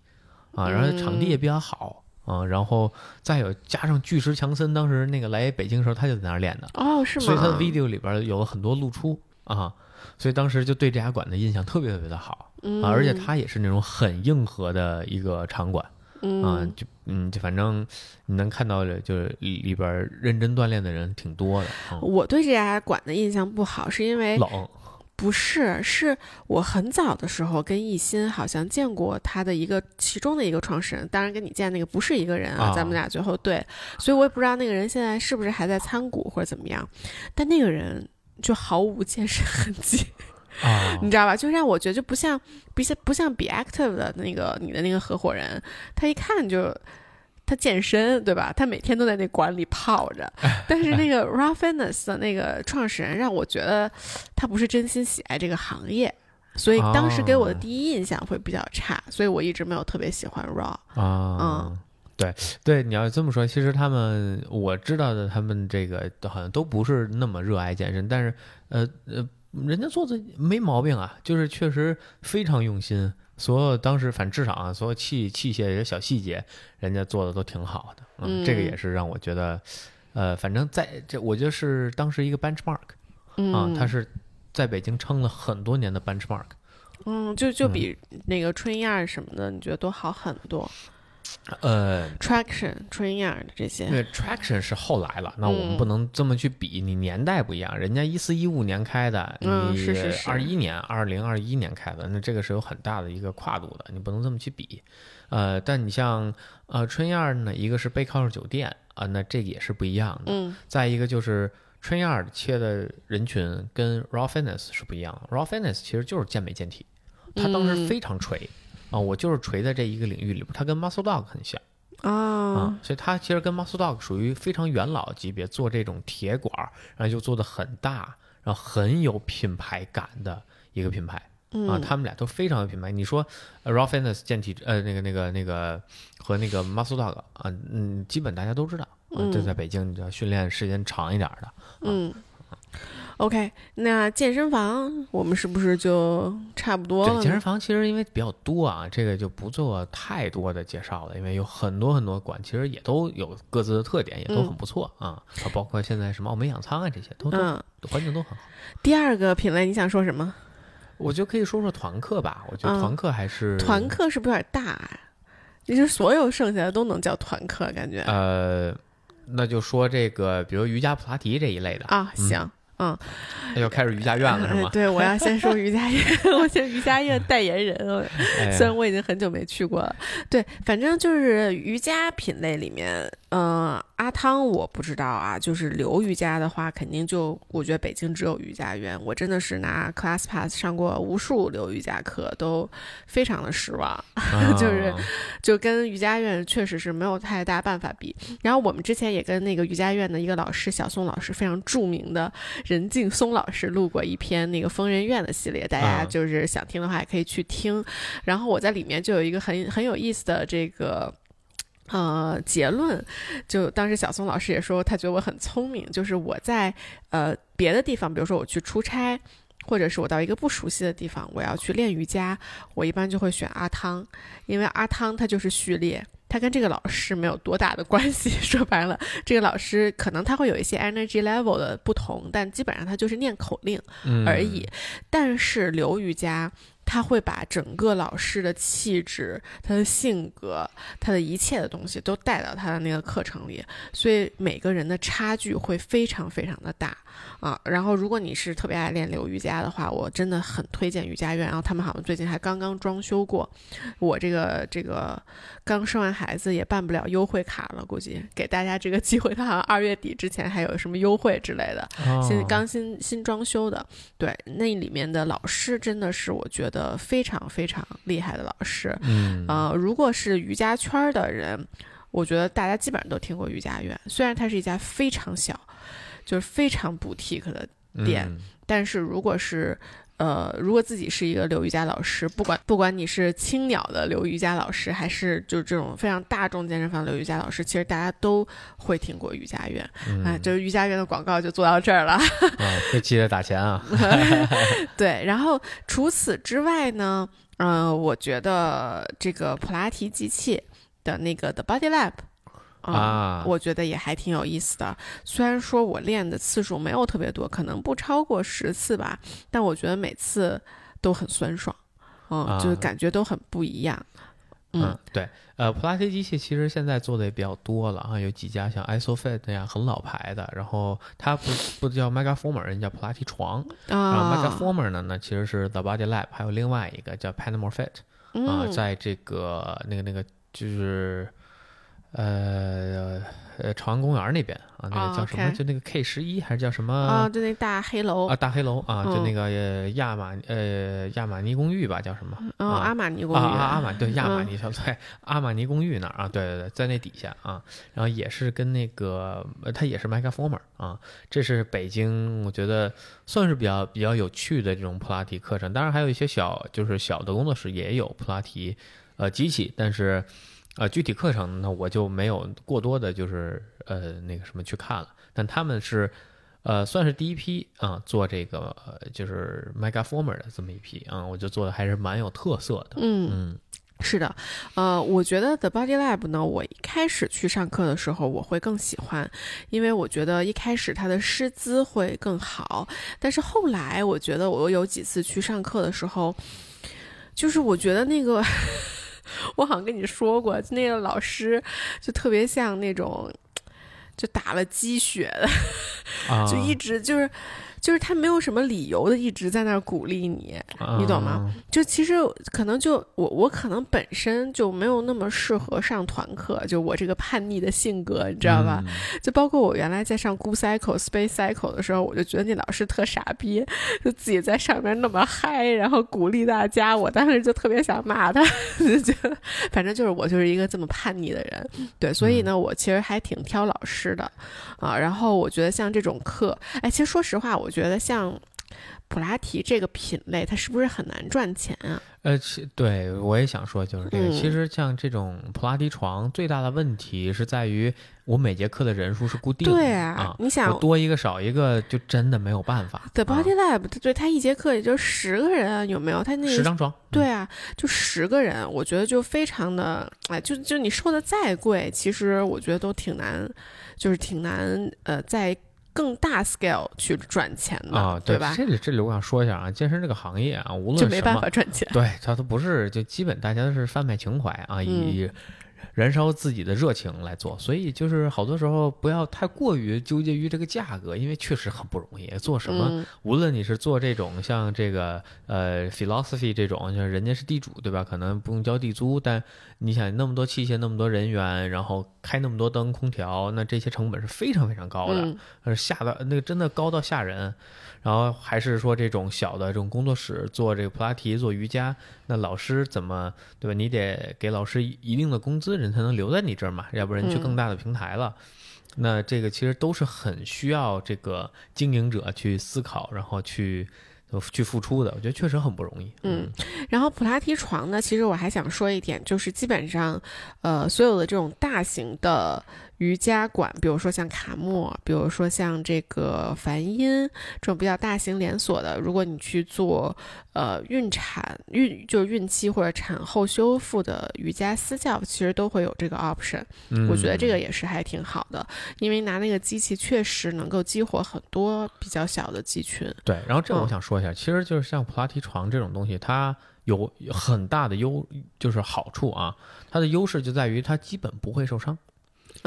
Speaker 1: 啊，然后场地也比较好。啊，然后再有加上巨石强森，当时那个来北京的时候，他就在那儿练的，
Speaker 2: 哦，是吗？
Speaker 1: 所以他的 video 里边有了很多露出啊，所以当时就对这家馆的印象特别特别的好
Speaker 2: 嗯、
Speaker 1: 啊，而且它也是那种很硬核的一个场馆
Speaker 2: 嗯
Speaker 1: 啊，就嗯，就反正你能看到的，就是里里边认真锻炼的人挺多的，啊
Speaker 2: 我对这家馆的印象不好，是因为
Speaker 1: 冷。
Speaker 2: 不是，是我很早的时候跟艺兴好像见过他的一个其中的一个创始人，当然跟你见那个不是一个人啊，
Speaker 1: 啊
Speaker 2: 咱们俩最后对，所以我也不知道那个人现在是不是还在参股或者怎么样，但那个人就毫无健身痕迹，
Speaker 1: 啊
Speaker 2: 你知道吧？就让我觉得就不像不像不像 Be Active 的那个你的那个合伙人，他一看就。他健身对吧？他每天都在那馆里泡着，但是那个 Raw Fitness 的那个创始人让我觉得他不是真心喜爱这个行业，所以当时给我的
Speaker 1: 哦
Speaker 2: 第一印象会比较差，所以我一直没有特别喜欢 Raw。
Speaker 1: 啊，
Speaker 2: 嗯
Speaker 1: 对对，你要这么说，其实他们我知道的，他们这个好像都不是那么热爱健身，但是呃呃，人家做的没毛病啊，就是确实非常用心，所有当时反正至少啊，所有器器械的小细节，人家做的都挺好的，嗯，这个也
Speaker 2: 嗯
Speaker 1: 是让我觉得，呃，反正在这我觉得是当时一个 benchmark
Speaker 2: 嗯，
Speaker 1: 啊，它是在北京撑了很多年的 benchmark。
Speaker 2: 嗯，就就比那个春燕什么的，你觉得都好很多。
Speaker 1: 呃
Speaker 2: ，Traction、春燕儿这些
Speaker 1: 因，为 Traction 是后来了，那我们
Speaker 2: 嗯
Speaker 1: 不能这么去比，你年代不一样，人家一四一五年开的，
Speaker 2: 嗯
Speaker 1: 你
Speaker 2: 是
Speaker 1: 二一年、二零二一年开的，那这个是有很大的一个跨度的，你不能这么去比。呃，但你像呃春燕儿呢，一个是背靠着酒店啊、那这个也是不一样的。
Speaker 2: 嗯
Speaker 1: 再一个就是春燕儿切的人群跟 Raw Fitness 是不一样的，Raw Fitness 其实就是健美健体，它当时
Speaker 2: 嗯
Speaker 1: 非常锤。啊，我就是锤在这一个领域里边，它跟 Muscle Dog 很像。啊
Speaker 2: 啊，，
Speaker 1: 所以它其实跟 Muscle Dog 属于非常元老级别，做这种铁管，然后就做的很大，然后很有品牌感的一个品牌啊。
Speaker 2: 嗯
Speaker 1: 他们俩都非常有品牌。你说呃 Raw Fitness 健体呃那个那个那个和那个 Muscle Dog 啊，嗯，基本大家都知道。啊，这
Speaker 2: 嗯
Speaker 1: 在北京，你要训练时间长一点儿的，
Speaker 2: 嗯。OK，那健身房我们是不是就差不多了
Speaker 1: 对，健身房其实因为比较多啊，这个就不做太多的介绍了，因为有很多很多馆，其实也都有各自的特点，也都很不错啊。啊，包括现在什么奥美养仓啊这些，都都
Speaker 2: 嗯，
Speaker 1: 环境都很好。
Speaker 2: 第二个品类你想说什么？
Speaker 1: 我就可以说说团课吧，我觉得
Speaker 2: 嗯
Speaker 1: 团课还是
Speaker 2: 团课是不是有点大呀？你是所有剩下的都能叫团课，感觉
Speaker 1: 呃，那就说这个，比如瑜伽、普拉提这一类的，
Speaker 2: 啊，行，嗯，
Speaker 1: 那就开始瑜伽院了是吗？
Speaker 2: 对，我要先说瑜伽院，我是瑜伽院代言人。虽然我已经很久没去过了，对，反正就是瑜伽品类里面，嗯、阿汤我不知道啊，就是流瑜伽的话，肯定就我觉得北京只有瑜伽院。我真的是拿 ClassPass 上过无数流瑜伽课，都非常的失望。就是
Speaker 1: 啊
Speaker 2: 就跟瑜伽院确实是没有太大办法比。然后我们之前也跟那个瑜伽院的一个老师小宋老师，非常著名的任静松老师录过一篇那个疯人院的系列，大家
Speaker 1: 啊
Speaker 2: 就是想听的话也可以去听。然后我在里面就有一个很很有意思的这个。呃，结论就当时小松老师也说，他觉得我很聪明，就是我在呃别的地方，比如说我去出差，或者是我到一个不熟悉的地方，我要去练瑜伽，我一般就会选阿汤，因为阿汤他就是序列，他跟这个老师没有多大的关系。说白了，这个老师可能他会有一些 energy level 的不同，但基本上他就是念口令
Speaker 1: 嗯
Speaker 2: 而已。但是流瑜伽他会把整个老师的气质、他的性格、他的一切的东西都带到他的那个课程里，所以每个人的差距会非常非常的大啊。然后，如果你是特别爱练流瑜伽的话，我真的很推荐瑜伽院。然后他们好像最近还刚刚装修过，我这个这个刚生完孩子也办不了优惠卡了，估计给大家这个机会，他好像二月底之前还有什么优惠之类的。新刚新新装修的，对，那里面的老师真的是我觉得非常非常厉害的老师。
Speaker 1: 嗯
Speaker 2: 呃，如果是瑜伽圈儿的人，我觉得大家基本上都听过瑜伽院，虽然它是一家非常小，就是非常 boutique 的店，
Speaker 1: 嗯
Speaker 2: 但是如果是呃，如果自己是一个留瑜伽老师，不管不管你是青鸟的留瑜伽老师，还是就是这种非常大众健身房留瑜伽老师，其实大家都会听过瑜伽院。
Speaker 1: 嗯
Speaker 2: 哎，就是瑜伽院的广告就做到这儿了。
Speaker 1: 啊，这记得打钱啊。
Speaker 2: 对，然后除此之外呢，呃，我觉得这个普拉提机器的那个 The Body Lab。嗯
Speaker 1: 啊。
Speaker 2: 我觉得也还挺有意思的。虽然说我练的次数没有特别多，可能不超过十次吧，但我觉得每次都很酸爽，嗯，
Speaker 1: 啊。
Speaker 2: 就是感觉都很不一样。
Speaker 1: 嗯，对，呃，普拉提机器其实现在做的也比较多了啊，有几家像 ISOFIT 那样，很老牌的，然后它不不叫 Megaformer，人家叫普拉提床，然后
Speaker 2: 啊
Speaker 1: ，Megaformer 呢，呢其实是 The Body Lab，还有另外一个叫 Panamore Fit 啊，
Speaker 2: 嗯，
Speaker 1: 在这个那个那个就是呃呃朝阳公园那边啊，那
Speaker 2: 啊
Speaker 1: 个叫什么就那个 K 十一还是叫什么？
Speaker 2: 啊，就那大黑楼
Speaker 1: 啊，，大黑楼啊，就
Speaker 2: 嗯
Speaker 1: 那个呃亚马呃亚马尼公寓吧，叫什么？
Speaker 2: 哦，
Speaker 1: 啊
Speaker 2: 阿玛尼公
Speaker 1: 啊
Speaker 2: 寓，
Speaker 1: 啊阿玛对亚马
Speaker 2: 嗯
Speaker 1: 尼小对阿玛尼公寓那儿啊，对对对，在那底下啊，然后也是跟那个呃它也是 Megaformer 啊，这是北京我觉得算是比较比较有趣的这种普拉提课程，当然还有一些小就是小的工作室也有普拉提呃机器，但是呃具体课程呢我就没有过多的就是呃那个什么去看了，但他们是。呃，算是第一批啊、做这个呃就是 Megaformer 的这么一批啊、我就做的还是蛮有特色的。
Speaker 2: 嗯。
Speaker 1: 嗯
Speaker 2: 是的，呃，我觉得 The Body Lab 呢，我一开始去上课的时候，我会更喜欢，因为我觉得一开始它的师资会更好，但是后来我觉得我有几次去上课的时候，就是我觉得那个，我好像跟你说过，那个老师就特别像那种。就打了鸡血的，
Speaker 1: 啊，
Speaker 2: 就一直就是，就是他没有什么理由的一直在那儿鼓励你，你懂吗？就其实可能就我我可能本身就没有那么适合上团课，就我这个叛逆的性格，你知道吧？
Speaker 1: 嗯
Speaker 2: 就包括我原来在上 Go Cycle、Space Cycle 的时候，我就觉得那老师特傻逼，就自己在上面那么嗨，然后鼓励大家，我当时就特别想骂他，就觉得反正就是我就是一个这么叛逆的人，对，所以呢，我其实还挺挑老师的啊。然后我觉得像这种课，哎，其实说实话，我觉得像。普拉提这个品类，它是不是很难赚钱啊？
Speaker 1: 呃，其对我也想说就是这个。
Speaker 2: 嗯
Speaker 1: 其实像这种普拉提床，最大的问题是在于我每节课的人数是固定的
Speaker 2: 对
Speaker 1: 啊，
Speaker 2: 你想
Speaker 1: 多一个少一个，就真的没有办法。
Speaker 2: The
Speaker 1: 啊
Speaker 2: Body Lab，、对他一节课也就十个人啊，有没有？他那
Speaker 1: 十张床，
Speaker 2: 对啊，就十个人，我觉得就非常的，哎，就就你收的再贵，其实我觉得都挺难，就是挺难，呃，在更大 scale 去赚钱的，
Speaker 1: 啊，
Speaker 2: 对吧？
Speaker 1: 这里这里我想说一下啊，健身这个行业啊，无论
Speaker 2: 就没办法赚钱。
Speaker 1: 对，它都不是，就基本大家都是贩卖情怀啊，
Speaker 2: 嗯
Speaker 1: 以燃烧自己的热情来做，所以就是好多时候不要太过于纠结于这个价格，因为确实很不容易。做什么，
Speaker 2: 嗯
Speaker 1: 无论你是做这种像这个呃 philosophy 这种，像人家是地主对吧？可能不用交地租，但你想那么多器械、那么多人员，然后开那么多灯、空调，那这些成本是非常非常高的。
Speaker 2: 嗯
Speaker 1: 呃，吓到那个真的高到吓人。然后还是说这种小的这种工作室做这个普拉提、做瑜伽，那老师怎么对吧？你得给老师一定的工资，人才能留在你这儿嘛，要不然去更大的平台了。那这个其实都是很需要这个经营者去思考，然后去去付出的。我觉得确实很不容易。
Speaker 2: 嗯，然后普拉提床呢，其实我还想说一点，就是基本上，呃，所有的这种大型的瑜伽馆，比如说像卡莫，比如说像这个梵音这种比较大型连锁的，如果你去做呃孕产孕就是孕期或者产后修复的瑜伽私教，其实都会有这个 option。
Speaker 1: 嗯，
Speaker 2: 我觉得这个也是还挺好的，因为拿那个机器确实能够激活很多比较小的肌群。
Speaker 1: 对。然后这个我
Speaker 2: 嗯
Speaker 1: 想说一下，其实就是像普拉提床这种东西，它有很大的优，就是好处啊。它的优势就在于它基本不会受伤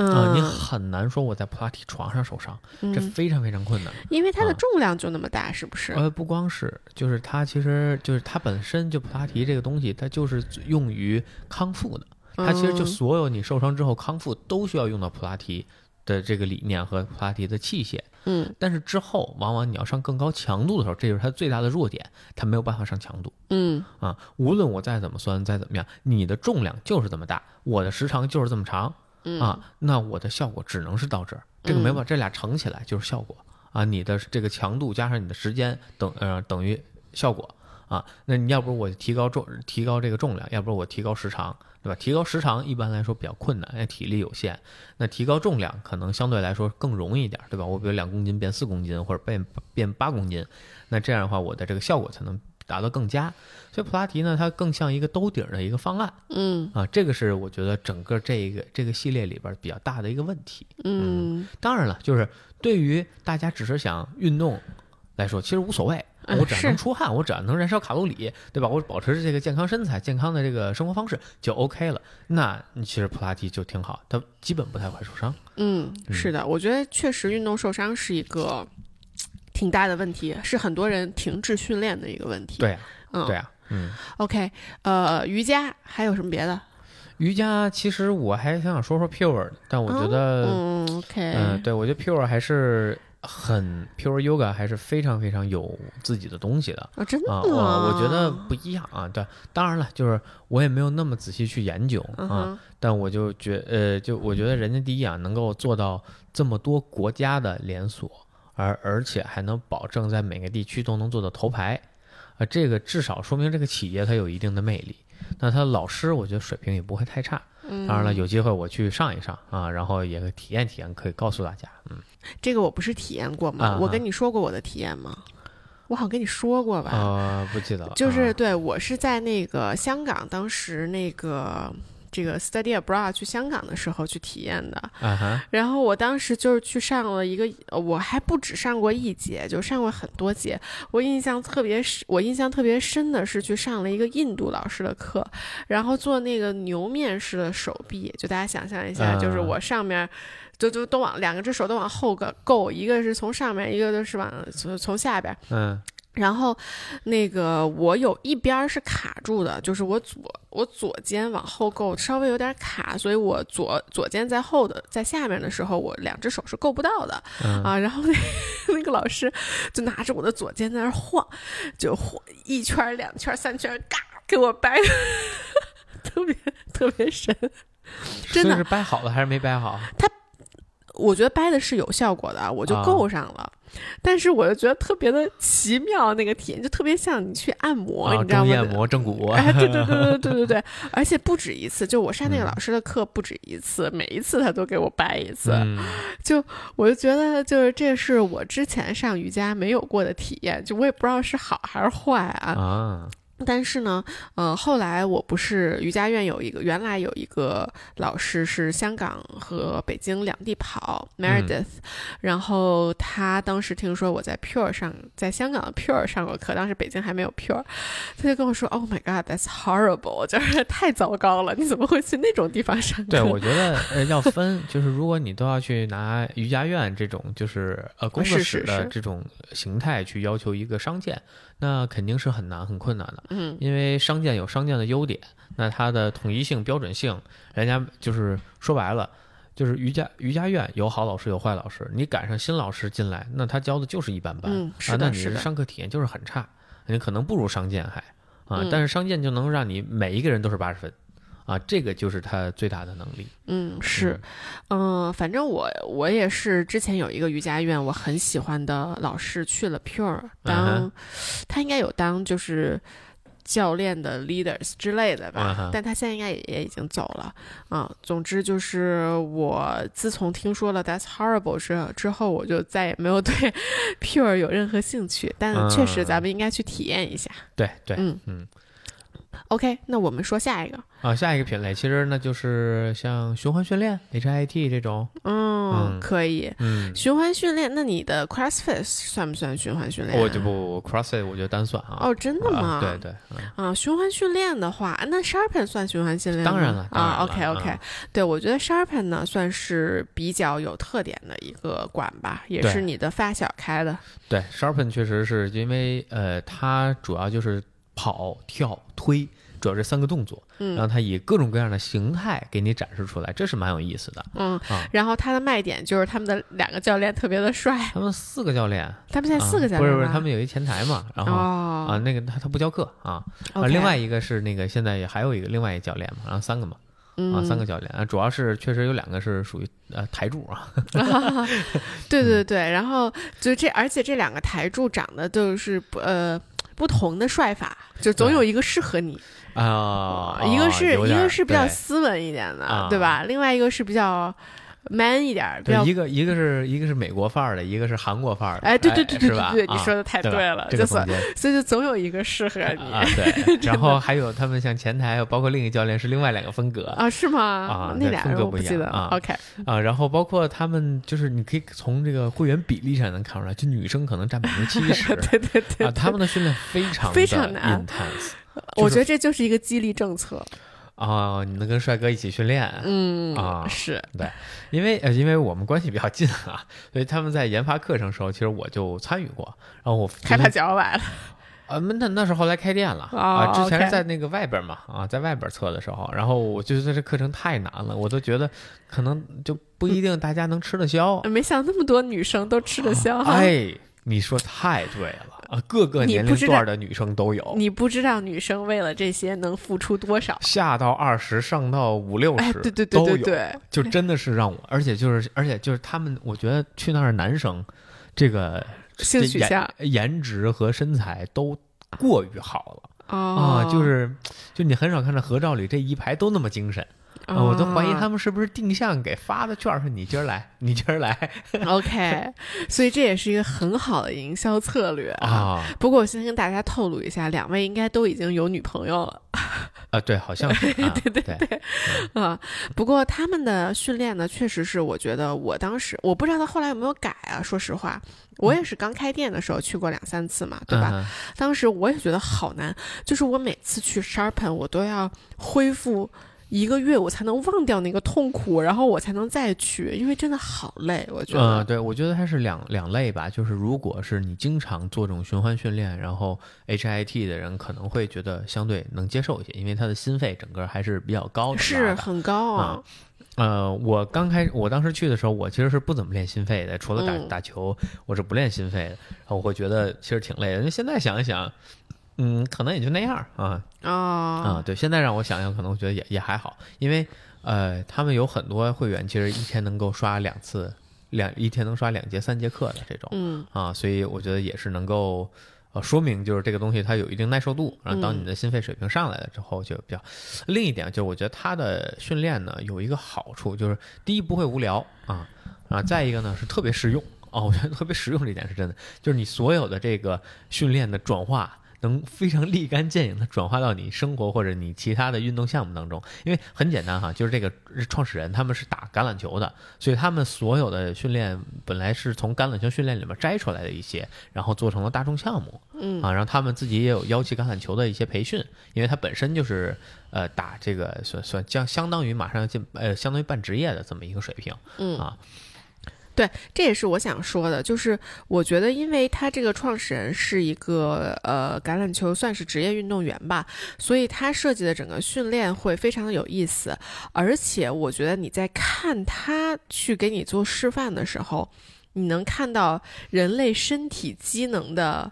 Speaker 1: 啊、
Speaker 2: 嗯，
Speaker 1: 你很难说我在普拉提床上受伤，这
Speaker 2: 嗯，
Speaker 1: 非常非常困难。
Speaker 2: 因为它的
Speaker 1: 啊
Speaker 2: 重量就那么大，是不是？
Speaker 1: 呃，不光是，就是它其实就是它本身就普拉提这个东西，它就是用于康复的。它其实就
Speaker 2: 嗯
Speaker 1: 所有你受伤之后康复都需要用到普拉提的这个理念和普拉提的器械。
Speaker 2: 嗯
Speaker 1: 但是之后往往你要上更高强度的时候，这就是它最大的弱点，它没有办法上强度
Speaker 2: 嗯
Speaker 1: 啊。无论我再怎么酸，再怎么样，你的重量就是这么大，我的时长就是这么长
Speaker 2: 嗯
Speaker 1: 啊，那我的效果只能是到这儿，这个没办法，这俩乘起来就是效果啊。你的这个强度加上你的时间等呃等于效果啊。那你要不我提高重提高这个重量，要不我提高时长，对吧？提高时长一般来说比较困难，因为体力有限。那提高重量可能相对来说更容易一点，对吧？我比如两公斤变四公斤，或者变变八公斤，那这样的话我的这个效果才能达到更佳。所以普拉提呢，它更像一个兜底儿的一个方案
Speaker 2: 嗯
Speaker 1: 啊，这个是我觉得整个这个这个系列里边比较大的一个问题。
Speaker 2: 嗯
Speaker 1: 当然了，就是对于大家只是想运动来说，其实无所谓。
Speaker 2: 嗯
Speaker 1: 我只要能出汗，我只要能燃烧卡路里，对吧？我保持这个健康身材、健康的这个生活方式就 OK 了。那其实普拉提就挺好，它基本不太会受伤。
Speaker 2: 嗯，
Speaker 1: 嗯
Speaker 2: 是的，我觉得确实运动受伤是一个挺大的问题，是很多人停滞训练的一个问题。，
Speaker 1: 对啊，
Speaker 2: 嗯，
Speaker 1: 对啊，嗯。
Speaker 2: OK，呃，瑜伽还有什么别的？
Speaker 1: 瑜伽其实我还想想说说 Pure，但我觉得，
Speaker 2: 嗯，OK，
Speaker 1: 嗯、对我觉得 Pure 还是很 Pure Yoga 还是非常非常有自己的东西的。
Speaker 2: 啊，真的
Speaker 1: 啊，
Speaker 2: 吗，
Speaker 1: 我我觉得不一样啊。对，当然了，就是我也没有那么仔细去研究啊，
Speaker 2: 嗯，
Speaker 1: 但我就觉呃，就我觉得人家第一啊，能够做到这么多国家的连锁，而而且还能保证在每个地区都能做到头牌，啊，这个至少说明这个企业它有一定的魅力。那他老师，我觉得水平也不会太差。
Speaker 2: 嗯，
Speaker 1: 当然了，有机会我去上一上啊，然后也体验体验，可以告诉大家。嗯，
Speaker 2: 这个我不是体验过吗？
Speaker 1: 啊
Speaker 2: 我跟你说过我的体验吗？我好像跟你说过吧。
Speaker 1: 啊，不记得了。
Speaker 2: 就是
Speaker 1: 啊
Speaker 2: 对我是在那个香港，当时那个这个 study abroad 去香港的时候去体验的。然后我当时就是去上了一个，呃我还不止上过一节，就上过很多节。我印象特别深，我印象特别深的是去上了一个印度老师的课，然后做那个牛面式的手臂，就大家想象一下，就是
Speaker 1: 嗯
Speaker 2: 我上面。就就都往两个只手都往后个够，一个是从上面，一个就是往从从下边，
Speaker 1: 嗯
Speaker 2: 然后，那个我有一边儿是卡住的，就是我左我左肩往后够，稍微有点卡，所以我左左肩在后的在下面的时候，我两只手是够不到的
Speaker 1: 嗯
Speaker 2: 啊。然后那 那个老师就拿着我的左肩在那儿晃，就晃一圈儿、两圈儿、三圈儿，嘎给我掰，特别特别神。真的
Speaker 1: 是掰好了还是没掰好？
Speaker 2: 我觉得掰的是有效果的，我就
Speaker 1: 啊
Speaker 2: 够上了。但是我就觉得特别的奇妙，那个体验就特别像你去按摩，
Speaker 1: 啊，
Speaker 2: 你知道吗？
Speaker 1: 中按摩正骨。
Speaker 2: 哎，对对对对对对对，而且不止一次，就我上那个
Speaker 1: 嗯
Speaker 2: 老师的课不止一次，每一次他都给我掰一次，
Speaker 1: 嗯
Speaker 2: 我就觉得就是这是我之前上瑜伽没有过的体验，就我也不知道是好还是坏啊。
Speaker 1: 啊，
Speaker 2: 但是呢，呃，后来我不是瑜伽院有一个，原来有一个老师是香港和北京两地跑，Meredith，、然后他当时听说我在 Pure 上，在香港的 Pure 上过课，当时北京还没有 Pure，他就跟我说，Oh my God，that's horrible，就是太糟糕了，你怎么会去那种地方上课？
Speaker 1: 对，我觉得呃要分，就是如果你都要去拿瑜伽院这种就是呃工作室的这种形态去要求一个商建，那肯定是很难很困难的。
Speaker 2: 嗯
Speaker 1: 因为商建有商建的优点，那它的统一性、标准性，人家就是说白了，就是瑜伽瑜伽院有好老师有坏老师，你赶上新老师进来，那他教的就是一般般，
Speaker 2: 嗯，是
Speaker 1: 啊，那，你
Speaker 2: 的，
Speaker 1: 上课体验就是很差，你可能不如商建还啊，
Speaker 2: 嗯
Speaker 1: 但是商建就能让你每一个人都是八十分。啊，这个就是他最大的能力。
Speaker 2: 嗯，是，嗯、反正我我也是之前有一个瑜伽院，我很喜欢的老师去了 Pure 当，
Speaker 1: 嗯
Speaker 2: 他应该有当就是教练的 leaders 之类的吧，
Speaker 1: 嗯
Speaker 2: 但他现在应该也也已经走了啊。总之就是我自从听说了 That's Horrible 之之后，我就再也没有对 Pure 有任何兴趣，但确实
Speaker 1: 嗯
Speaker 2: 咱们应该去体验一下。
Speaker 1: 对对，
Speaker 2: 嗯
Speaker 1: 嗯
Speaker 2: OK，那我们说下一个。
Speaker 1: 啊，下一个品类其实那就是像循环训练 HIT 这种，
Speaker 2: 嗯，
Speaker 1: 嗯
Speaker 2: 可以。
Speaker 1: 嗯，
Speaker 2: 循环训练，那你的 CrossFit 算不算循环训练啊？
Speaker 1: 我就不 CrossFit 我觉得单算啊。
Speaker 2: 哦，真的吗？
Speaker 1: 啊对对，嗯
Speaker 2: 啊，循环训练的话，那 Sharpen 算循环训练？
Speaker 1: 当然了
Speaker 2: 啊，OK OK，、
Speaker 1: 嗯
Speaker 2: 对我觉得 Sharpen 呢算是比较有特点的一个馆吧，也是你的发小开的。
Speaker 1: 对，Sharpen 确实是因为呃，它主要就是跑、跳、推，主要这三个动作，
Speaker 2: 嗯
Speaker 1: 然后它以各种各样的形态给你展示出来，这是蛮有意思的。
Speaker 2: 嗯，
Speaker 1: 啊。
Speaker 2: 然后他的卖点就是他们的两个教练特别的帅，
Speaker 1: 他们四个教练，
Speaker 2: 他们现在四个教练、
Speaker 1: 啊不是不是，他们有一前台嘛，然后、
Speaker 2: 哦
Speaker 1: 啊，那个他他不教课啊，啊，另外一个是那个现在也还有一个另外一个教练嘛，然后三个嘛，
Speaker 2: 嗯
Speaker 1: 啊，三个教练啊，主要是确实有两个是属于呃台柱啊，
Speaker 2: 对对对，然后就这，而且这两个台柱长得就是不呃不同的帅法，就总有一个适合你。
Speaker 1: 啊，
Speaker 2: 一个是一个是比较斯文一点的，
Speaker 1: 啊
Speaker 2: 对吧？另外一个是比较 man 一点儿，
Speaker 1: 对，一个一个是一个是美国范儿的，一个是韩国范儿的，
Speaker 2: 哎，对对对对？对对，你
Speaker 1: 啊
Speaker 2: 说的太
Speaker 1: 对
Speaker 2: 了，就是所以就总有一个适合你
Speaker 1: 啊，对，然后还有他们像前台，还有包括另一个教练是另外两个风格
Speaker 2: 啊，是吗？
Speaker 1: 啊对
Speaker 2: 那俩
Speaker 1: 风格不一样啊
Speaker 2: OK，
Speaker 1: 啊，然后包括他们就是你可以从这个会员比例上能看出来，就女生可能占百分之七十
Speaker 2: 对对对
Speaker 1: 啊，他们的训练非常
Speaker 2: 非常
Speaker 1: 的
Speaker 2: 难
Speaker 1: intense
Speaker 2: 我觉得这就是一个激励政策。
Speaker 1: 啊，你能跟帅哥一起训练，
Speaker 2: 嗯
Speaker 1: 啊
Speaker 2: 是对
Speaker 1: 因为呃，因为我们关系比较近啊，所以他们在研发课程的时候，其实我就参与过。然后我
Speaker 2: 开
Speaker 1: 觉得
Speaker 2: 把脚崴了。
Speaker 1: 啊，那那那是后来开店了、
Speaker 2: 哦
Speaker 1: 啊，之前是在那个外边嘛啊，在外边测的时候，然后我就觉得这课程太难了，我都觉得可能就不一定大家能吃得消。
Speaker 2: 没想那么多女生都吃得消。
Speaker 1: 哎，你说太对了。啊，各个年龄段的女生都有，
Speaker 2: 你不知道女生为了这些能付出多少。
Speaker 1: 下到二十，上到五六
Speaker 2: 哎，
Speaker 1: 十，
Speaker 2: 对对对对
Speaker 1: 都有，
Speaker 2: 对，
Speaker 1: 就真的是让我，而且就是而且就是他们，我觉得去那儿的男生，这个
Speaker 2: 性取向。
Speaker 1: 颜颜值和身材都过于好了。
Speaker 2: 哦。
Speaker 1: 啊，就是，就你很少看到合照里这一排都那么精神啊，我都怀疑他们是不是定向给发的券儿，说你今儿来，你今儿来
Speaker 2: OK，所以这也是一个很好的营销策略啊。
Speaker 1: 啊
Speaker 2: 不过我先跟大家透露一下，两位应该都已经有女朋友了
Speaker 1: 啊，对，好像是，啊、对对对，
Speaker 2: 啊。不过他们的训练呢，确实是我觉得我当时我不知道他后来有没有改啊。说实话，我也是刚开店的时候去过两三次嘛，对吧？
Speaker 1: 嗯
Speaker 2: 当时我也觉得好难，就是我每次去 Sharpen，我都要恢复一个月，我才能忘掉那个痛苦，然后我才能再去，因为真的好累，我觉得嗯，
Speaker 1: 对，我觉得它是两两类吧，就是如果是你经常做这种循环训练，然后 HIT 的人可能会觉得相对能接受一些，因为他的心肺整个还是比较高的，
Speaker 2: 是很高啊，
Speaker 1: 呃，我刚开始，我当时去的时候，我其实是不怎么练心肺的，除了打、
Speaker 2: 嗯
Speaker 1: 打球，我是不练心肺的。然后我会觉得其实挺累的。那现在想一想，嗯，可能也就那样啊
Speaker 2: 啊
Speaker 1: 啊。对，现在让我想想，可能我觉得也也还好，因为呃，他们有很多会员其实一天能够刷两次，两一天能刷两节、三节课的这种
Speaker 2: 嗯
Speaker 1: 啊，所以我觉得也是能够。呃，说明就是这个东西它有一定耐受度，然后当你的心肺水平上来了之后就比较。另一点就是我觉得它的训练呢有一个好处，就是第一不会无聊啊啊，再一个呢是特别实用哦，我觉得特别实用这点是真的，就是你所有的这个训练的转化。能非常立竿见影的转化到你生活或者你其他的运动项目当中，因为很简单哈，就是这个创始人他们是打橄榄球的，所以他们所有的训练本来是从橄榄球训练里面摘出来的一些，然后做成了大众项目，
Speaker 2: 嗯
Speaker 1: 啊，然后他们自己也有邀请橄榄球的一些培训，因为他本身就是呃打这个算算将相当于马上要进呃相当于半职业的这么一个水平
Speaker 2: 嗯
Speaker 1: 啊，
Speaker 2: 对，这也是我想说的，就是我觉得，因为他这个创始人是一个呃橄榄球算是职业运动员吧，所以他设计的整个训练会非常的有意思，而且我觉得你在看他去给你做示范的时候，你能看到人类身体机能的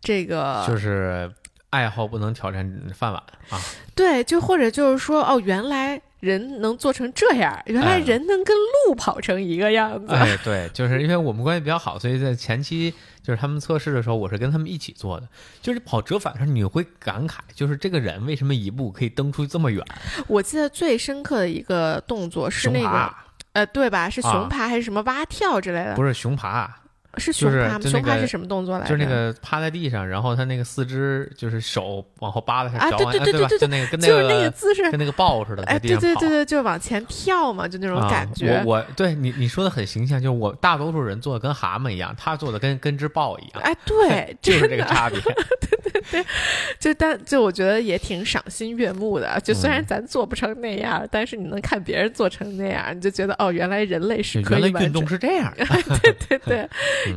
Speaker 2: 这个
Speaker 1: 就是爱好不能挑战饭碗啊，
Speaker 2: 对，就或者就是说，哦，原来人能做成这样，原来
Speaker 1: 哎
Speaker 2: 人能跟鹿跑成一个样子。
Speaker 1: 哎，对，就是因为我们关系比较好，所以在前期就是他们测试的时候，我是跟他们一起做的。就是跑折返时，你会感慨，就是这个人为什么一步可以蹬出这么远？
Speaker 2: 我记得最深刻的一个动作是那个，呃，对吧？是
Speaker 1: 啊
Speaker 2: 熊爬还是什么蛙跳之类的？
Speaker 1: 不是熊爬，
Speaker 2: 是熊
Speaker 1: 就是
Speaker 2: 趴吗？熊趴是什么动作来着？
Speaker 1: 就是那个趴在地上，然后他那个四肢就是手往后扒拉，
Speaker 2: 啊对？对对对对
Speaker 1: 就那个跟
Speaker 2: 就是那
Speaker 1: 个
Speaker 2: 个姿势，
Speaker 1: 跟那个豹似的
Speaker 2: 哎。对对对对，就是往前跳嘛，就那种
Speaker 1: 啊
Speaker 2: 感觉。
Speaker 1: 我我对你你说的很形象，就是我大多数人做的跟蛤蟆一样，他做的跟跟只豹一样，
Speaker 2: 哎，对，
Speaker 1: 就是，这个差别。
Speaker 2: 对对对就但就我觉得也挺赏心悦目的。就虽然
Speaker 1: 嗯
Speaker 2: 咱做不成那样，但是你能看别人做成那样，你就觉得哦，原来人类是
Speaker 1: 就原来运动
Speaker 2: 可以完成。
Speaker 1: 是这样的。
Speaker 2: 对对对，
Speaker 1: 嗯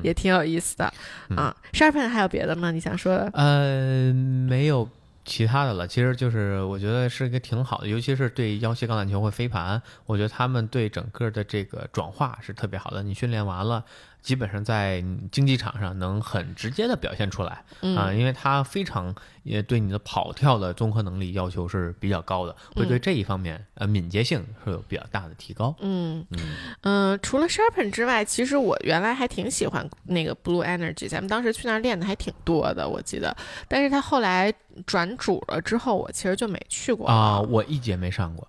Speaker 2: 也挺有意思的
Speaker 1: 嗯
Speaker 2: 啊。Sharpen 还有别的吗？你想说的？
Speaker 1: 呃，没有其他的了。其实就是我觉得是一个挺好的，尤其是对腰膝橄榄球或飞盘，我觉得他们对整个的这个转化是特别好的。你训练完了，基本上在竞技场上能很直接的表现出来啊、
Speaker 2: 嗯
Speaker 1: 因为它非常也对你的跑跳的综合能力要求是比较高的，会对这一方面呃敏捷性是有比较大的提高。
Speaker 2: 嗯
Speaker 1: 嗯
Speaker 2: 嗯，除了 Sharpen 之外，其实我原来还挺喜欢那个 Blue Energy，咱们当时去那儿练的还挺多的，我记得。但是他后来转主了之后，我其实就没去过
Speaker 1: 啊、
Speaker 2: 了
Speaker 1: 我一节没上过，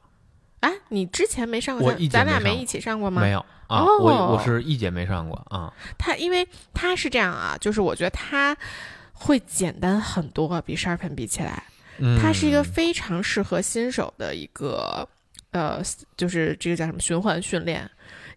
Speaker 2: 啊，你之前没上过咱，
Speaker 1: 我
Speaker 2: 咱俩
Speaker 1: 没
Speaker 2: 一起上过吗？
Speaker 1: 没有啊，
Speaker 2: 哦
Speaker 1: 我我是一节没上过啊。
Speaker 2: 他因为他是这样啊，就是我觉得他会简单很多，比 Sharpen 比起来，
Speaker 1: 嗯，
Speaker 2: 它是一个非常适合新手的一个呃，就是这个叫什么循环训练，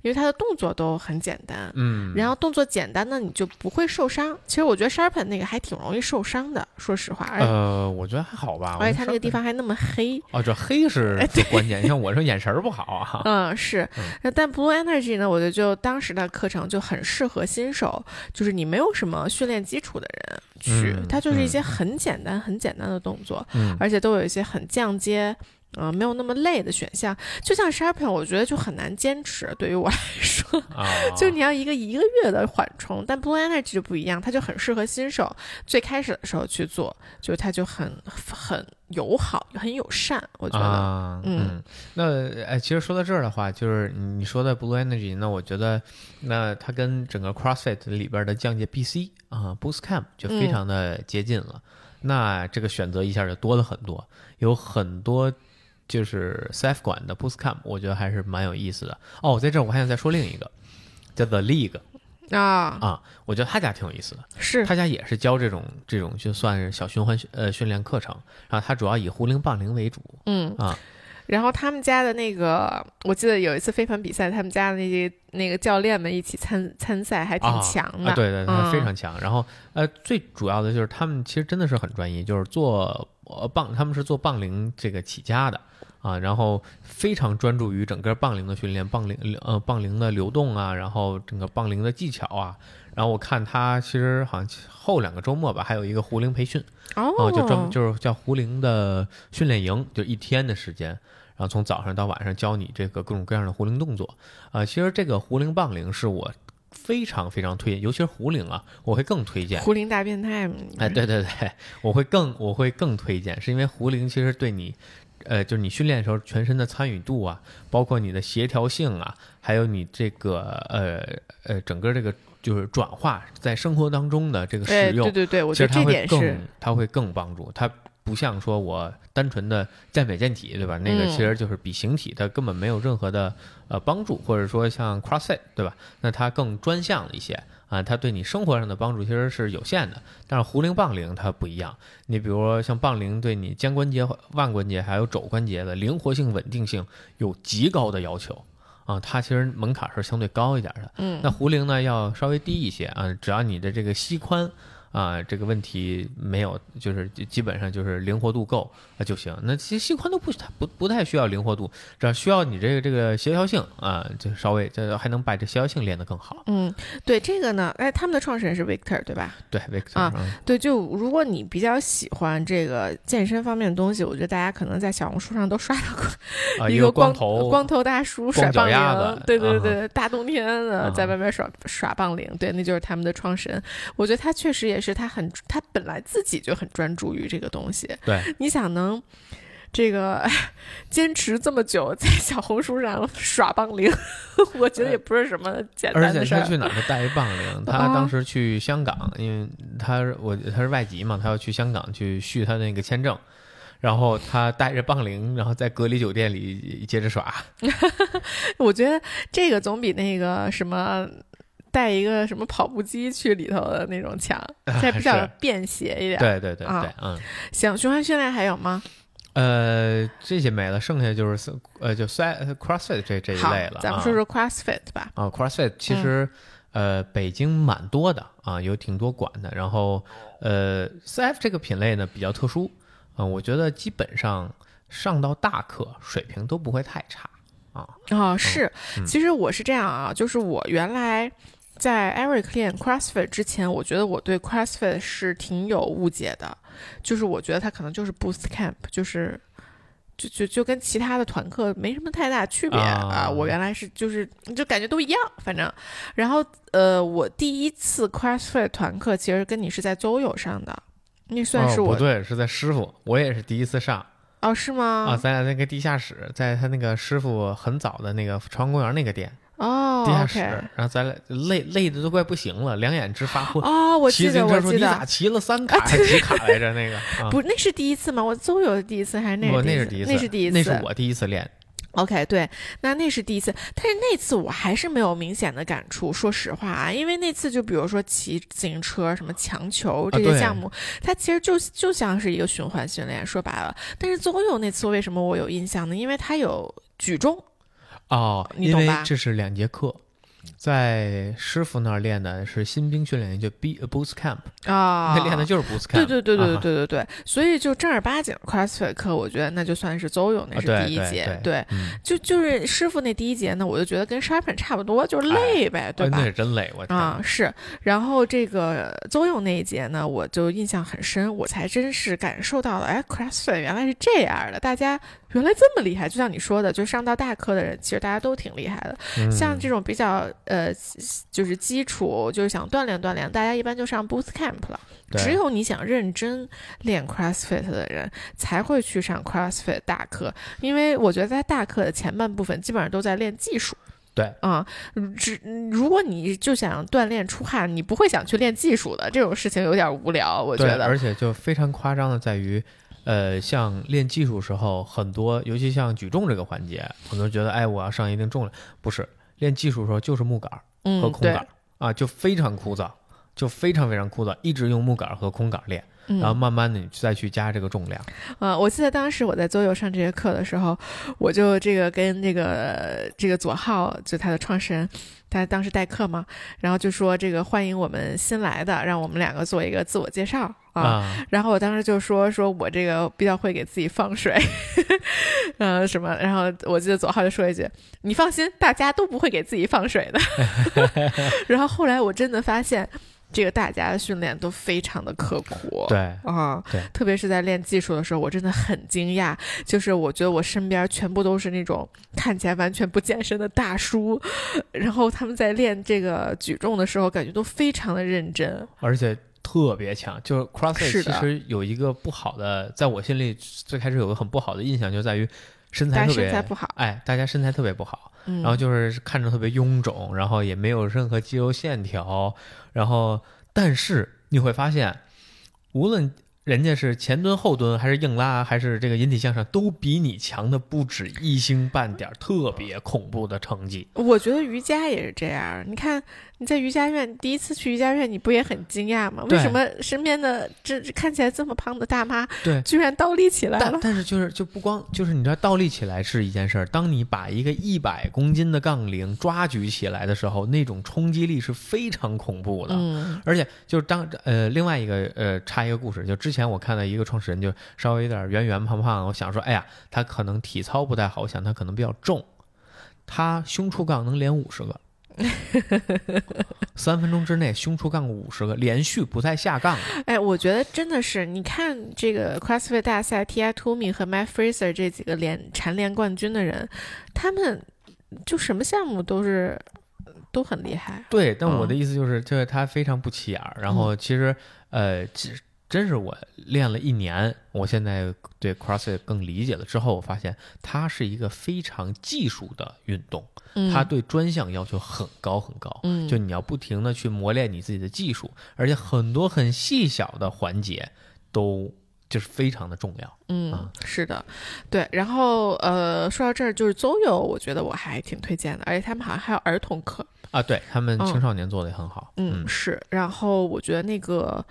Speaker 2: 因为它的动作都很简单。
Speaker 1: 嗯，
Speaker 2: 然后动作简单呢，你就不会受伤。其实我觉得 Sharpen 那个还挺容易受伤的，说实话，而且、
Speaker 1: 呃，我觉得还好吧。
Speaker 2: 而且它那个地
Speaker 1: 方
Speaker 2: 方还那么黑。
Speaker 1: 哦，这黑是最关键。像我这眼神儿不好啊。
Speaker 2: 嗯，是但 Blue Energy 呢，我觉得就当时的课程就很适合新手，就是你没有什么训练基础的人去，
Speaker 1: 嗯
Speaker 2: 它就是一
Speaker 1: 嗯
Speaker 2: 些很简单、很简单的动作，
Speaker 1: 嗯
Speaker 2: 而且都有一些很降阶。呃，没有那么累的选项，就像 Sharpen，我觉得就很难坚持。对于我来说，
Speaker 1: 啊，
Speaker 2: 就你要一个一个月的缓冲，但 Blue Energy 就不一样，它就很适合新手。最开始的时候去做，就是它就很很友好、很友善，我觉得。
Speaker 1: 啊，
Speaker 2: 嗯
Speaker 1: 嗯，那哎，其实说到这儿的话，就是你说的 Blue Energy，那我觉得，那它跟整个 CrossFit 里边的降阶 BC 啊 Boost Camp 就非
Speaker 2: 嗯
Speaker 1: 常的接近了。那这个选择一下就多了很多，有很多就是 CF 馆的 Boost Camp，我觉得还是蛮有意思的。哦，在这儿我还想再说另一个，叫 The League
Speaker 2: 啊，
Speaker 1: 啊，我觉得他家挺有意思的。
Speaker 2: 是
Speaker 1: 他家也是教这种这种就算是小循环训呃训练课程，然后他主要以壶铃棒铃为主
Speaker 2: 嗯
Speaker 1: 啊。
Speaker 2: 然后他们家的那个，我记得有一次飞盘比赛，他们家的那些那个教练们一起参参赛，还挺
Speaker 1: 啊
Speaker 2: 强的。
Speaker 1: 啊，对对，他
Speaker 2: 嗯
Speaker 1: 非常强。然后呃，最主要的就是他们其实真的是很专业，就是做呃棒，他们是做棒铃这个起家的啊，然后非常专注于整个棒铃的训练，棒铃呃棒铃的流动啊，然后整个棒铃的技巧啊。然后我看他其实好像后两个周末吧，还有一个壶铃培训
Speaker 2: 哦，
Speaker 1: 啊，就专门就是叫壶铃的训练营，就一天的时间。然后从早上到晚上教你这个各种各样的壶铃动作，啊、其实这个壶铃棒铃是我非常非常推荐，尤其是壶铃啊，我会更推荐。
Speaker 2: 壶铃大变态嘛。
Speaker 1: 哎，对对对，我会更我会更推荐，是因为壶铃其实对你，呃，就是你训练的时候全身的参与度啊，包括你的协调性啊，还有你这个呃呃整个这个就是转化在生活当中的这个
Speaker 2: 哎，
Speaker 1: 使用
Speaker 2: 对，对对，我
Speaker 1: 其
Speaker 2: 觉得这
Speaker 1: 实它会更
Speaker 2: 点是，
Speaker 1: 它会更帮助它。不像说我单纯的健美健体，对吧？那个
Speaker 2: 嗯
Speaker 1: 其实就是比形体，它根本没有任何的呃帮助，或者说像 CrossFit，对吧？那它更专项一些啊，它对你生活上的帮助其实是有限的。但是壶铃、棒铃它不一样，你比如说像棒铃对你肩关节、腕关节还有肘关节的灵活性、稳定性有极高的要求啊，它其实门槛是相对高一点的。
Speaker 2: 嗯
Speaker 1: 那壶铃呢要稍微低一些啊，只要你的这个膝宽啊这个问题没有，就是基基本上就是灵活度够啊就行。那其实膝宽都不不不太需要灵活度，只要需要你这个这个协调性啊，就稍微这还能把这协调性练得更好。
Speaker 2: 嗯，对这个呢，哎，他们的创始人是 Victor 对吧？
Speaker 1: 对，Victor
Speaker 2: 啊
Speaker 1: 嗯
Speaker 2: 对，就如果你比较喜欢这个健身方面的东西，我觉得大家可能在小红书上都刷到过
Speaker 1: 啊，
Speaker 2: 一
Speaker 1: 个
Speaker 2: 光
Speaker 1: 头
Speaker 2: 光头大叔甩棒，铃对对
Speaker 1: 啊
Speaker 2: 对，大冬天的
Speaker 1: 啊
Speaker 2: 在外面耍耍棒铃，对，那就是他们的创始人。我觉得他确实也是，他很他本来自己就很专注于这个东西。
Speaker 1: 对，
Speaker 2: 你想能这个 坚持这么久，在小红书上耍棒铃，我觉得也不是什么简单的事儿。
Speaker 1: 而且他去哪儿都带一棒铃。他
Speaker 2: 啊
Speaker 1: 当时去香港，因为他我他是外籍嘛，他要去香港去续他那个签证，然后他带着棒铃，然后在隔离酒店里接着耍。
Speaker 2: 我觉得这个总比那个什么。带一个什么跑步机去里头的那种墙，这比较便携一点。
Speaker 1: 对对对
Speaker 2: 啊
Speaker 1: 对，嗯。
Speaker 2: 行，循环训练还有吗？
Speaker 1: 呃，这些没了，剩下就是呃，就 CrossFit 这这一类了。，啊
Speaker 2: 咱们说说 CrossFit 吧。
Speaker 1: 啊，CrossFit 其实、呃北京蛮多的啊，有挺多馆的。然后呃，CF 这个品类呢比较特殊，嗯、我觉得基本上上到大课水平都不会太差啊。
Speaker 2: 哦，是，
Speaker 1: 嗯
Speaker 2: 其实我是这样啊，就是我原来在 Eric 练 CrossFit 之前，我觉得我对 CrossFit 是挺有误解的，就是我觉得它可能就是 Boost Camp，就是。就就就跟其他的团课没什么太大区别啊。
Speaker 1: 啊。
Speaker 2: 我原来是就是就感觉都一样，反正，然后呃，我第一次 CrossFit 团课其实跟你是在周友上的，那算是我
Speaker 1: 哦、不对，是在师傅，我也是第一次上。
Speaker 2: 哦是吗？
Speaker 1: 啊，咱俩那个地下室，在他那个师傅很早的那个朝阳公园那个店
Speaker 2: 哦
Speaker 1: 地下室，然后咱俩累累的都快不行了，两眼直发昏。
Speaker 2: 哦，我记得
Speaker 1: 骑自行车说：“
Speaker 2: 我记得
Speaker 1: 你咋，骑了三卡还几卡来着？那个 啊，
Speaker 2: 不，那是第一次吗？我邹友的第一次还是那？
Speaker 1: 那是第一次，
Speaker 2: 那是第一次，
Speaker 1: 那是我第一次练。
Speaker 2: OK，对，那那是第一次，但是那次我还是没有明显的感触。说实话啊，因为那次就比如说骑自行车、什么强球这些项目，它其实就就像是一个循环训练。说白了，但是邹友那次为什么我有印象呢？因为它有举重，
Speaker 1: 哦，因为
Speaker 2: 你懂吧
Speaker 1: 这是两节课，在师傅那儿练的是新兵训练营，就 B Boost Camp，
Speaker 2: 啊，
Speaker 1: 那练的就是 Boost Camp。
Speaker 2: 对对对对
Speaker 1: 啊
Speaker 2: 对对对，所以就正儿八经 CrossFit 课，我觉得那就算是邹勇那是第一节，
Speaker 1: 对
Speaker 2: 对，
Speaker 1: 嗯，
Speaker 2: 就就是师傅那第一节呢，我就觉得跟 Sharpen 差不多，就是累呗，对吧
Speaker 1: 哎那？是真累，我天。
Speaker 2: 啊，是，然后这个邹勇那一节呢，我就印象很深，我才真是感受到了，哎，CrossFit 原来是这样的，大家原来这么厉害，就像你说的，就上到大课的人，其实大家都挺厉害的。
Speaker 1: 嗯
Speaker 2: 像这种比较呃，就是基础，就是想锻炼锻炼，大家一般就上 Boost Camp 了。只有你想认真练 CrossFit 的人，才会去上 CrossFit 大课，因为我觉得在大课的前半部分基本上都在练技术。
Speaker 1: 对
Speaker 2: 啊，只如果你就想锻炼出汗，你不会想去练技术的，这种事情有点无聊，我觉，得。
Speaker 1: 而且就非常夸张的在于，呃，像练技术时候，很多尤其像举重这个环节，很多人觉得，哎，我要上一定重量，不是练技术的时候就是木杆儿和空杆儿、啊，就非常枯燥，就非常非常枯燥，一直用木杆儿和空杆儿练，
Speaker 2: 嗯，
Speaker 1: 然后慢慢的你再去加这个重量。
Speaker 2: 呃，我记得当时我在周游上这节课的时候，我就这个跟这个这个左浩，就他的创始人，他当时代课嘛，然后就说这个欢迎我们新来的，让我们两个做一个自我介绍啊。
Speaker 1: 啊，
Speaker 2: 然后我当时就说说我这个比较会给自己放水，呃什么，然后我记得左浩就说一句：“你放心，大家都不会给自己放水的。”然后后来我真的发现，这个大家的训练都非常的刻苦。
Speaker 1: 对，
Speaker 2: 啊，
Speaker 1: 对
Speaker 2: 特别是在练技术的时候，我真的很惊讶。就是我觉得我身边全部都是那种看起来完全不健身的大叔，然后他们在练这个举重的时候，感觉都非常的认真。
Speaker 1: 而且特别强。就是 CrossFit 其实有一个不好的，在我心里最开始有个很不好的印象，就在于身材特别
Speaker 2: 身材不好，
Speaker 1: 哎，大家身材特别不好，
Speaker 2: 嗯，
Speaker 1: 然后就是看着特别臃肿，然后也没有任何肌肉线条，然后但是你会发现，无论人家是前蹲、后蹲，还是硬拉，还是这个引体向上，都比你强的不止一星半点儿，特别恐怖的成绩。
Speaker 2: 我觉得瑜伽也是这样。你看你在瑜伽院第一次去瑜伽院，你不也很惊讶吗？为什么身边的这这看起来这么胖的大妈，
Speaker 1: 对
Speaker 2: 居然倒立起来了？
Speaker 1: 但 但是就是就不光就是你知道倒立起来是一件事儿，当你把一个一百公斤的杠铃抓举起来的时候，那种冲击力是非常恐怖的。
Speaker 2: 嗯
Speaker 1: 而且就是当呃另外一个呃插一个故事，就之前我看到一个创始人就稍微有点圆圆胖胖，我想说，哎呀，他可能体操不太好，我想他可能比较重，他胸出杠能连五十个，三分钟之内胸出杠五十个，连续不再下杠。
Speaker 2: 哎，我觉得真的是，你看这个 CrossFit 大赛，T.I. Toomey 和 Matt Fraser 这几个连蝉联冠军的人，他们就什么项目都是都很厉害。
Speaker 1: 对，但我
Speaker 2: 嗯
Speaker 1: 的意思就是，就是他非常不起眼儿。然后其实，呃，其实真是我练了一年，我现在对 CrossFit 更理解了之后，我发现它是一个非常技术的运动，
Speaker 2: 嗯，
Speaker 1: 它对专项要求很高很高。
Speaker 2: 嗯
Speaker 1: 就你要不停的去磨练你自己的技术，而且很多很细小的环节都就是非常的重要。
Speaker 2: 嗯
Speaker 1: 啊，
Speaker 2: 是的，对。然后呃，说到这儿，就是 Zoyo，我觉得我还挺推荐的，而且他们好像还有儿童课。
Speaker 1: 啊，对他们
Speaker 2: 嗯
Speaker 1: 青少年做的也很好。
Speaker 2: 嗯，是。然后我觉得那个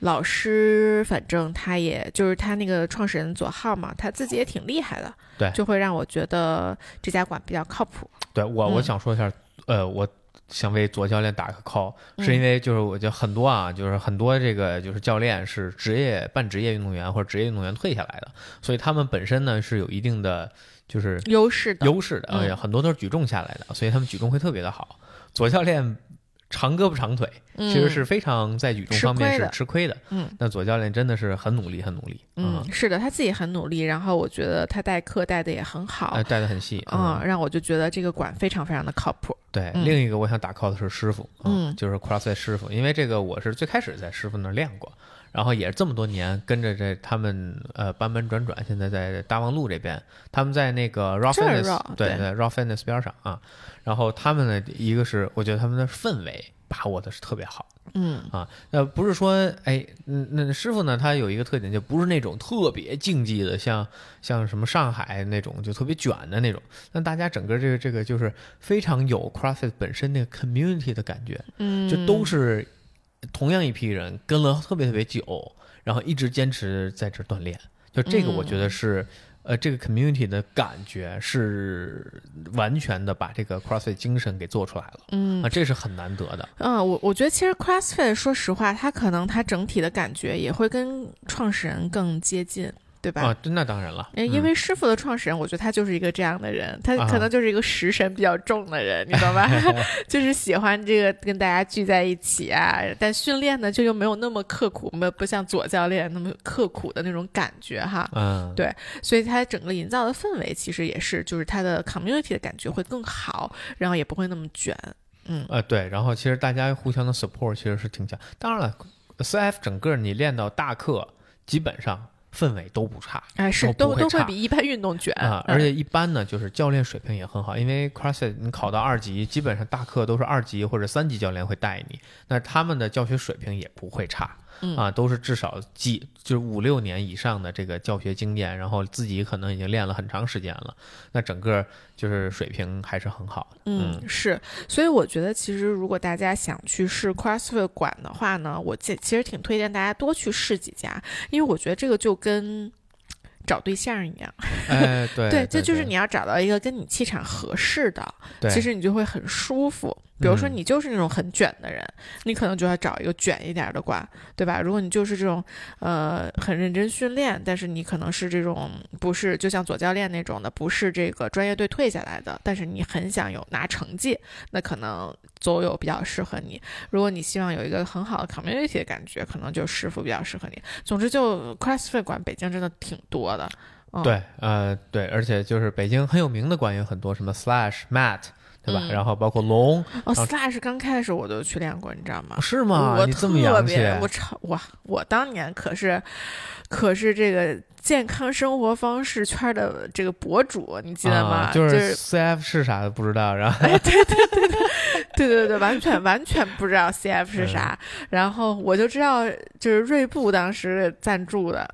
Speaker 2: 老师，反正他也就是他那个创始人左浩嘛，他自己也挺厉害的，
Speaker 1: 对
Speaker 2: 就会让我觉得这家馆比较靠谱。
Speaker 1: 对我我
Speaker 2: 嗯
Speaker 1: 想说一下，呃，我想为左教练打个 call，
Speaker 2: 嗯
Speaker 1: 是因为就是我觉得很多啊，就是很多这个就是教练是职业半职业运动员或者职业运动员退下来的，所以他们本身呢是有一定的就是
Speaker 2: 优势的，
Speaker 1: 优势的，
Speaker 2: 嗯
Speaker 1: 而且很多都是举重下来的，所以他们举重会特别的好。左教练长胳膊长腿，
Speaker 2: 嗯
Speaker 1: 其实是非常在举重方面是吃亏的。
Speaker 2: 嗯
Speaker 1: 那左教练真的是很努力，很努力，
Speaker 2: 嗯，是的，他自己很努力，然后我觉得他带课带的也很好
Speaker 1: 哎，，带的很细，
Speaker 2: 嗯，让我就觉得这个馆非常非常的靠谱。
Speaker 1: 对，
Speaker 2: 嗯
Speaker 1: 另一个我想打 call 的是师傅，
Speaker 2: 嗯
Speaker 1: 就是 CrossFit 师傅，因为这个我是最开始在师傅那儿练过，然后也是这么多年跟着这他们呃搬搬转转，现在在大望路这边，他们在那个
Speaker 2: 儿
Speaker 1: Fitness
Speaker 2: 对
Speaker 1: 对。对 Raw Fitness 边上啊，然后他们呢一个是我觉得他们的氛围把握的是特别好。
Speaker 2: 嗯。
Speaker 1: 啊，那，不是说，哎，嗯，那师傅呢，他有一个特点，就不是那种特别竞技的，像像什么上海那种就特别卷的那种。那大家整个这个这个就是非常有 CrossFit 本身那个 community 的感觉，
Speaker 2: 嗯，
Speaker 1: 就都是同样一批人跟了特别特别久，然后一直坚持在这儿锻炼。就这个，我觉得是。呃，这个 community 的感觉是完全的把这个 CrossFit 精神给做出来了，
Speaker 2: 嗯
Speaker 1: 啊，这是很难得的。
Speaker 2: 嗯，我我觉得其实 CrossFit 说实话，它可能它整体的感觉也会跟创始人更接近，对吧？
Speaker 1: 啊，那当然了，
Speaker 2: 哎，因
Speaker 1: 嗯
Speaker 2: 为师傅的创始人，我觉得他就是一个这样的人，他
Speaker 1: 啊
Speaker 2: 可能就是一个食神比较重的人，你懂吧？就是喜欢这个跟大家聚在一起啊，但训练呢就又没有那么刻苦，没有不像左教练那么刻苦的那种感觉哈。
Speaker 1: 嗯，
Speaker 2: 对所以他整个营造的氛围其实也是，就是他的 community 的感觉会更好，然后也不会那么卷。嗯
Speaker 1: 呃，对，然后其实大家互相的 support 其实是挺强。当然了，CF 整个你练到大课，基本上氛围都不差
Speaker 2: 哎，是
Speaker 1: 都
Speaker 2: 都都会比一般运动卷
Speaker 1: 啊，
Speaker 2: 嗯
Speaker 1: 而且一般呢，就是教练水平也很好，因为 CrossFit 你考到二级，基本上大课都是二级或者三级教练会带你，那他们的教学水平也不会差。
Speaker 2: 嗯
Speaker 1: 啊，都是至少几就是五六年以上的这个教学经验，然后自己可能已经练了很长时间了，那整个就是水平还是很好的。
Speaker 2: 嗯，是，所以我觉得其实如果大家想去试 CrossFit 馆的话呢，我其其实挺推荐大家多去试几家，因为我觉得这个就跟找对象一样，
Speaker 1: 哎，对
Speaker 2: 对，这就是你要找到一个跟你气场合适的，其实你就会很舒服。比如说
Speaker 1: 嗯
Speaker 2: 你就是那种很卷的人，你可能就要找一个卷一点的馆，对吧？如果你就是这种呃很认真训练，但是你可能是这种不是就像左教练那种的，不是这个专业队退下来的，但是你很想有拿成绩，那可能所有比较适合你。如果你希望有一个很好的 community 的感觉，可能就师傅比较适合你。总之，就 CrossFit 馆北京真的挺多的。嗯、
Speaker 1: 对，呃，对，而且就是北京很有名的馆有很多，什么 Slash、Mat，对吧？
Speaker 2: 嗯
Speaker 1: 然后包括龙，
Speaker 2: 哦，Slash 刚开始我就去练过，你知道吗？
Speaker 1: 是吗？
Speaker 2: 我特，别，我超哇！我当年可是可是这个健康生活方式圈的这个博主，你记得吗？
Speaker 1: 啊、
Speaker 2: 就
Speaker 1: 就是 CF 是啥都不知道，然后
Speaker 2: 哎，对对对对对对对，完全完全不知道 CF 是啥，
Speaker 1: 嗯
Speaker 2: 然后我就知道就是锐步当时赞助的。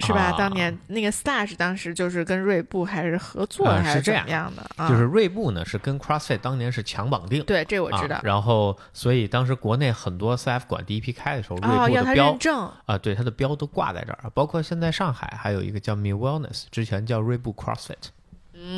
Speaker 2: 是吧？
Speaker 1: 啊
Speaker 2: 当年那个 Stash 当时就是跟锐步还是合作
Speaker 1: 啊
Speaker 2: 还
Speaker 1: 是怎
Speaker 2: 么样的？啊、
Speaker 1: 就是锐步呢是跟 CrossFit 当年是强绑定。
Speaker 2: 对，这我知道
Speaker 1: 啊。。然后，所以当时国内很多 CF 馆第一批开的时候，锐步的标啊，对它的标都挂在这儿，包括现在上海还有一个叫 Me Wellness，之前叫锐步 CrossFit。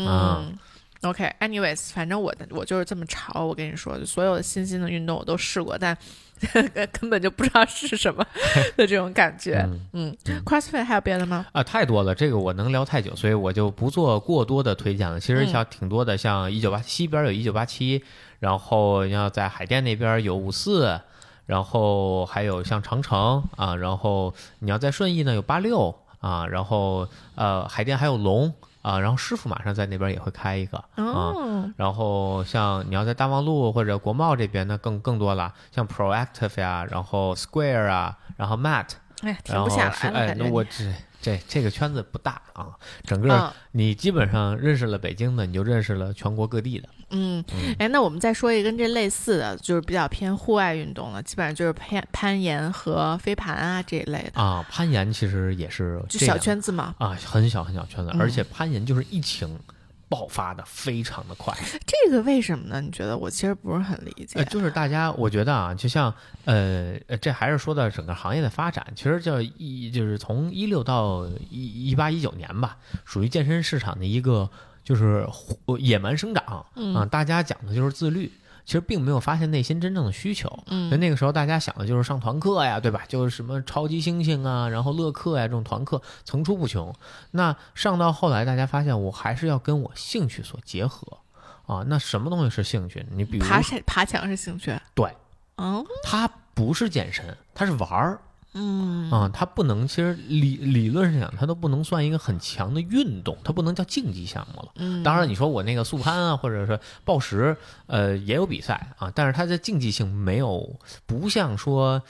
Speaker 1: 啊
Speaker 2: 嗯。OK，anyways，、反正我的我就是这么潮。我跟你说，就所有的新兴的运动我都试过，但 根本就不知道是什么 的这种感觉。
Speaker 1: 嗯
Speaker 2: 嗯
Speaker 1: 嗯
Speaker 2: c r o s s f i t 还有别的吗？
Speaker 1: 啊，太多了，这个我能聊太久，所以我就不做过多的推荐了。其实
Speaker 2: 嗯
Speaker 1: 像挺多的，像一九八西边有一九八七，然后要在海淀那边有五四，然后还有像长城啊，然后你要在顺义呢有八六啊，然后呃海淀还有龙啊，然后师傅马上在那边也会开一个啊。
Speaker 2: 哦，
Speaker 1: 然后像你要在大望路或者国贸这边那，更更多了，像 Proactive 呀，然后 Square 啊，然后 Mat，
Speaker 2: 哎
Speaker 1: 那我这这这个圈子不大啊，整个
Speaker 2: 嗯
Speaker 1: 你基本上认识了北京的，你就认识了全国各地的。
Speaker 2: 嗯
Speaker 1: 嗯，
Speaker 2: 哎，那我们再说一个跟这类似的，就是比较偏户外运动了，基本上就是攀攀岩和飞盘啊这一类的，
Speaker 1: 啊，攀岩其实也是
Speaker 2: 就小圈子嘛。
Speaker 1: 啊，很小很小圈子，
Speaker 2: 嗯
Speaker 1: 而且攀岩就是疫情爆发的非常的快。
Speaker 2: 这这个为什么呢？你觉得我其实不是很理解。
Speaker 1: 呃，就是大家，我觉得啊，就像呃，呃这还是说到整个行业的发展，其实叫一就是从一六到一一八一九年吧，属于健身市场的一个就是呃野蛮生长啊、
Speaker 2: 嗯
Speaker 1: 大家讲的就是自律。其实并没有发现内心真正的需求，
Speaker 2: 嗯
Speaker 1: 那个时候大家想的就是上团课呀，对吧？就是什么超级猩猩啊，然后乐课呀这种团课层出不穷。那上到后来，大家发现我还是要跟我兴趣所结合啊。那什么东西是兴趣？你比如
Speaker 2: 爬山爬墙是兴趣。
Speaker 1: 对，
Speaker 2: 嗯
Speaker 1: 它不是健身，它是玩儿
Speaker 2: 嗯
Speaker 1: 啊，它不能，其实理理论上讲，它都不能算一个很强的运动，它不能叫竞技项目了。
Speaker 2: 嗯，
Speaker 1: 当然，你说我那个速攀啊，或者是暴食，呃，也有比赛啊，但是它的竞技性没有，不像说，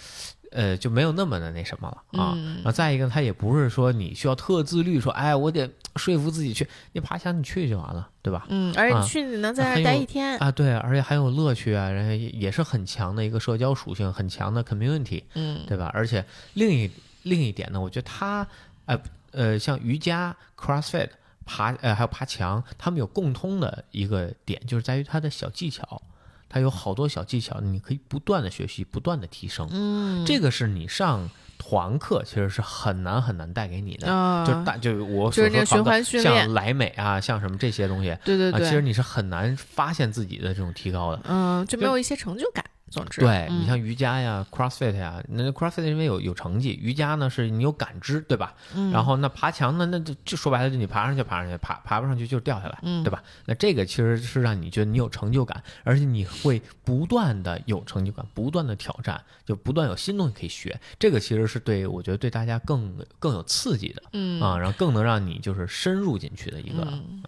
Speaker 1: 呃，就没有那么的那什么了啊。
Speaker 2: 嗯
Speaker 1: 然后再一个，他也不是说你需要特自律，说哎，我得说服自己去，你爬墙你去就完了，对吧？
Speaker 2: 嗯，而且去你能在那儿待一天。
Speaker 1: 啊，对，而且很有乐趣啊，然后也也是很强的一个社交属性，很强的 community，
Speaker 2: 嗯
Speaker 1: 对吧？而且另一另一点呢，我觉得他，呃呃，像瑜伽、CrossFit、爬呃还有爬墙，他们有共通的一个点，就是在于它的小技巧，它有好多小技巧，你可以不断的学习，不断的提升。
Speaker 2: 嗯，
Speaker 1: 这个是你上团课其实是很难很难带给你的。
Speaker 2: 啊，
Speaker 1: 就大，就我
Speaker 2: 就是那个循环训练
Speaker 1: 像莱美啊，像什么这些东西啊，
Speaker 2: 对对对，
Speaker 1: 其实你是很难发现自己的这种提高的。
Speaker 2: 嗯，就没有一些成就感。总之，
Speaker 1: 对
Speaker 2: 嗯
Speaker 1: 你像瑜伽呀、CrossFit 呀，那 CrossFit 因为有有成绩，瑜伽呢是你有感知，对吧？
Speaker 2: 嗯
Speaker 1: 然后那爬墙呢，那就就说白了，就你爬上去爬上去，爬爬不上去就掉下来，
Speaker 2: 嗯
Speaker 1: 对吧？那这个其实是让你觉得你有成就感，而且你会不断的有成就感，不断的挑战，就不断有新东西可以学。这个其实是对我觉得对大家更更有刺激的
Speaker 2: 嗯
Speaker 1: 啊，然后更能让你就是深入进去的一个。
Speaker 2: 嗯，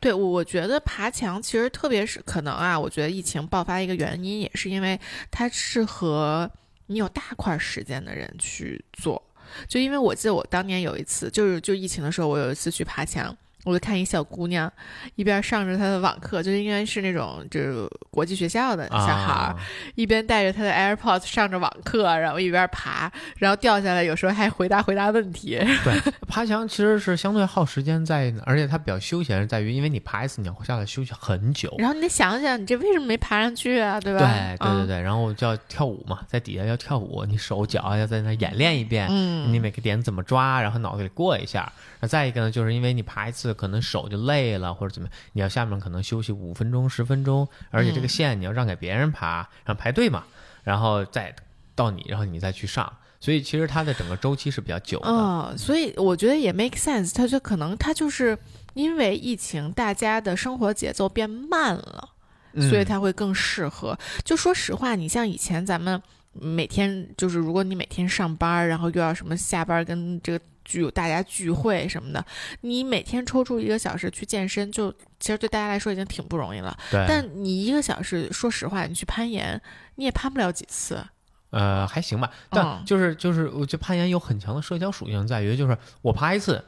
Speaker 2: 对，我我觉得爬墙其实特别是可能啊，我觉得疫情爆发一个原因也是因为它适合你有大块时间的人去做。就因为我记得我当年有一次，就是就疫情的时候，我有一次去爬墙。我就看一小姑娘，一边上着她的网课，就应该是那种就是国际学校的小孩儿，
Speaker 1: 啊，
Speaker 2: 一边带着她的 AirPods 上着网课，然后一边爬，然后掉下来，有时候还回答回答问题。
Speaker 1: 对，爬墙其实是相对耗时间在，而且它比较休闲，是在于因为你爬一次你要下来休息很久。
Speaker 2: 然后你得想想，你这为什么没爬上去啊？对吧？
Speaker 1: 对对对
Speaker 2: 嗯
Speaker 1: 对，然后就要跳舞嘛，在底下要跳舞，你手脚要在那演练一遍，
Speaker 2: 嗯，
Speaker 1: 你每个点怎么抓，然后脑子里过一下。那再一个呢，就是因为你爬一次可能手就累了或者怎么样，你要下面可能休息五分钟十分钟，而且这个
Speaker 2: 嗯
Speaker 1: 线你要让给别人爬，然后排队嘛，然后再到你，然后你再去上。所以其实它的整个周期是比较久的。
Speaker 2: 嗯，所以我觉得也 make sense，它就可能它就是因为疫情，大家的生活节奏变慢了，
Speaker 1: 嗯
Speaker 2: 所以它会更适合。就说实话，你像以前咱们每天就是，如果你每天上班，然后又要什么下班跟这个聚大家聚会什么的，你每天抽出一个小时去健身，就其实对大家来说已经挺不容易了。
Speaker 1: 对，
Speaker 2: 但你一个小时，说实话，你去攀岩，你也攀不了几次。
Speaker 1: 呃，还行吧，但
Speaker 2: 嗯
Speaker 1: 就是就是，我觉得攀岩有很强的社交属性，在于就是我爬一次，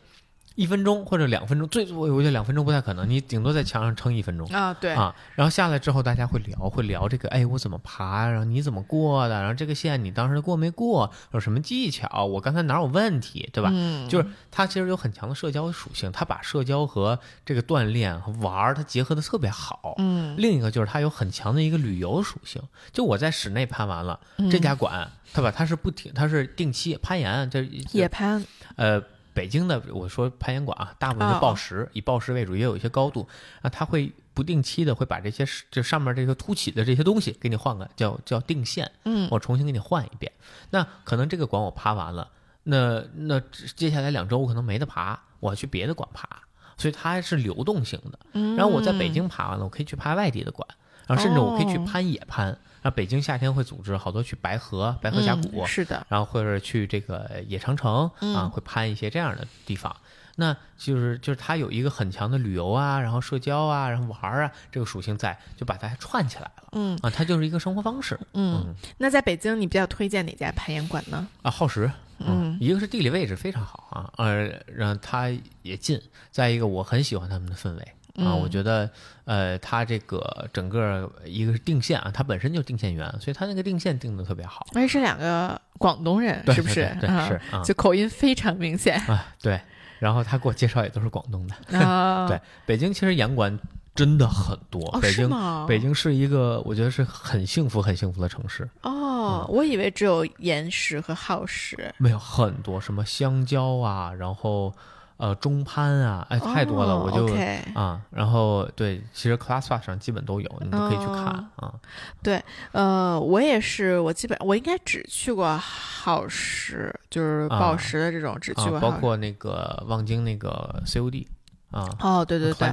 Speaker 1: 一分钟或者两分钟，最多我觉得两分钟不太可能，你顶多在墙上撑一分钟。
Speaker 2: 啊，对
Speaker 1: 啊，然后下来之后，大家会聊，会聊这个，哎，我怎么爬，然后你怎么过的，然后这个线你当时过没过，有什么技巧，我刚才哪有问题，对吧？
Speaker 2: 嗯，
Speaker 1: 就是它其实有很强的社交属性，它把社交和这个锻炼和玩儿它结合的特别好。
Speaker 2: 嗯，
Speaker 1: 另一个就是它有很强的一个旅游属性，就我在室内攀完了，
Speaker 2: 嗯
Speaker 1: 这家馆对吧？它是不停，它是定期攀岩，这
Speaker 2: 野攀，
Speaker 1: 呃。北京的我说攀岩馆啊，大部分是
Speaker 2: 哦
Speaker 1: 抱石，以抱石为主，也有一些高度啊，它会不定期的会把这些这上面这个凸起的这些东西给你换个叫叫定线，
Speaker 2: 嗯
Speaker 1: 我重新给你换一遍。那可能这个馆我爬完了，那那接下来两周我可能没得爬，我去别的馆爬，所以它是流动性的。
Speaker 2: 嗯，
Speaker 1: 然后我在北京爬完了，我可以去爬外地的馆，然后甚至我可以去
Speaker 2: 哦
Speaker 1: 攀野攀。然后北京夏天会组织好多去白河、白河峡谷，
Speaker 2: 嗯是的，
Speaker 1: 然后或者去这个野长城啊，
Speaker 2: 嗯
Speaker 1: 会攀一些这样的地方。那就是就是它有一个很强的旅游啊，然后社交啊，然后玩儿啊这个属性在，就把它串起来了
Speaker 2: 嗯
Speaker 1: 啊，它就是一个生活方式。
Speaker 2: 嗯。那在北京，你比较推荐哪家攀岩馆呢？
Speaker 1: 啊，耗时，
Speaker 2: 嗯
Speaker 1: 一个是地理位置非常好啊，呃，让它也近，再一个我很喜欢他们的氛围啊，
Speaker 2: 嗯
Speaker 1: 我觉得呃，它这个整个一个是定线啊，它本身就定线员，所以它那个定线定的特别好，
Speaker 2: 而且是两个广东人，
Speaker 1: 对
Speaker 2: 是不是？
Speaker 1: 对是啊
Speaker 2: 就口音非常明显
Speaker 1: 啊，对，然后他给我介绍也都是广东的，
Speaker 2: 啊。
Speaker 1: 对，北京其实严管真的很多。
Speaker 2: 哦，
Speaker 1: 北京
Speaker 2: 吗？
Speaker 1: 北京是一个我觉得是很幸福很幸福的城市，
Speaker 2: 哦，我以为只有岩石和耗石。
Speaker 1: 没有很多什么香蕉啊，然后呃中潘啊，哎太多了，
Speaker 2: 哦
Speaker 1: 我就啊，然后对，其实 ClassPass 上基本都有，你都可以去看啊。
Speaker 2: 对呃，我也是，我基本我应该只去过好时，就是
Speaker 1: 啊
Speaker 2: 报石的这种，只去过
Speaker 1: 啊，包括那个望京那个 COD 啊，
Speaker 2: 哦，对对对，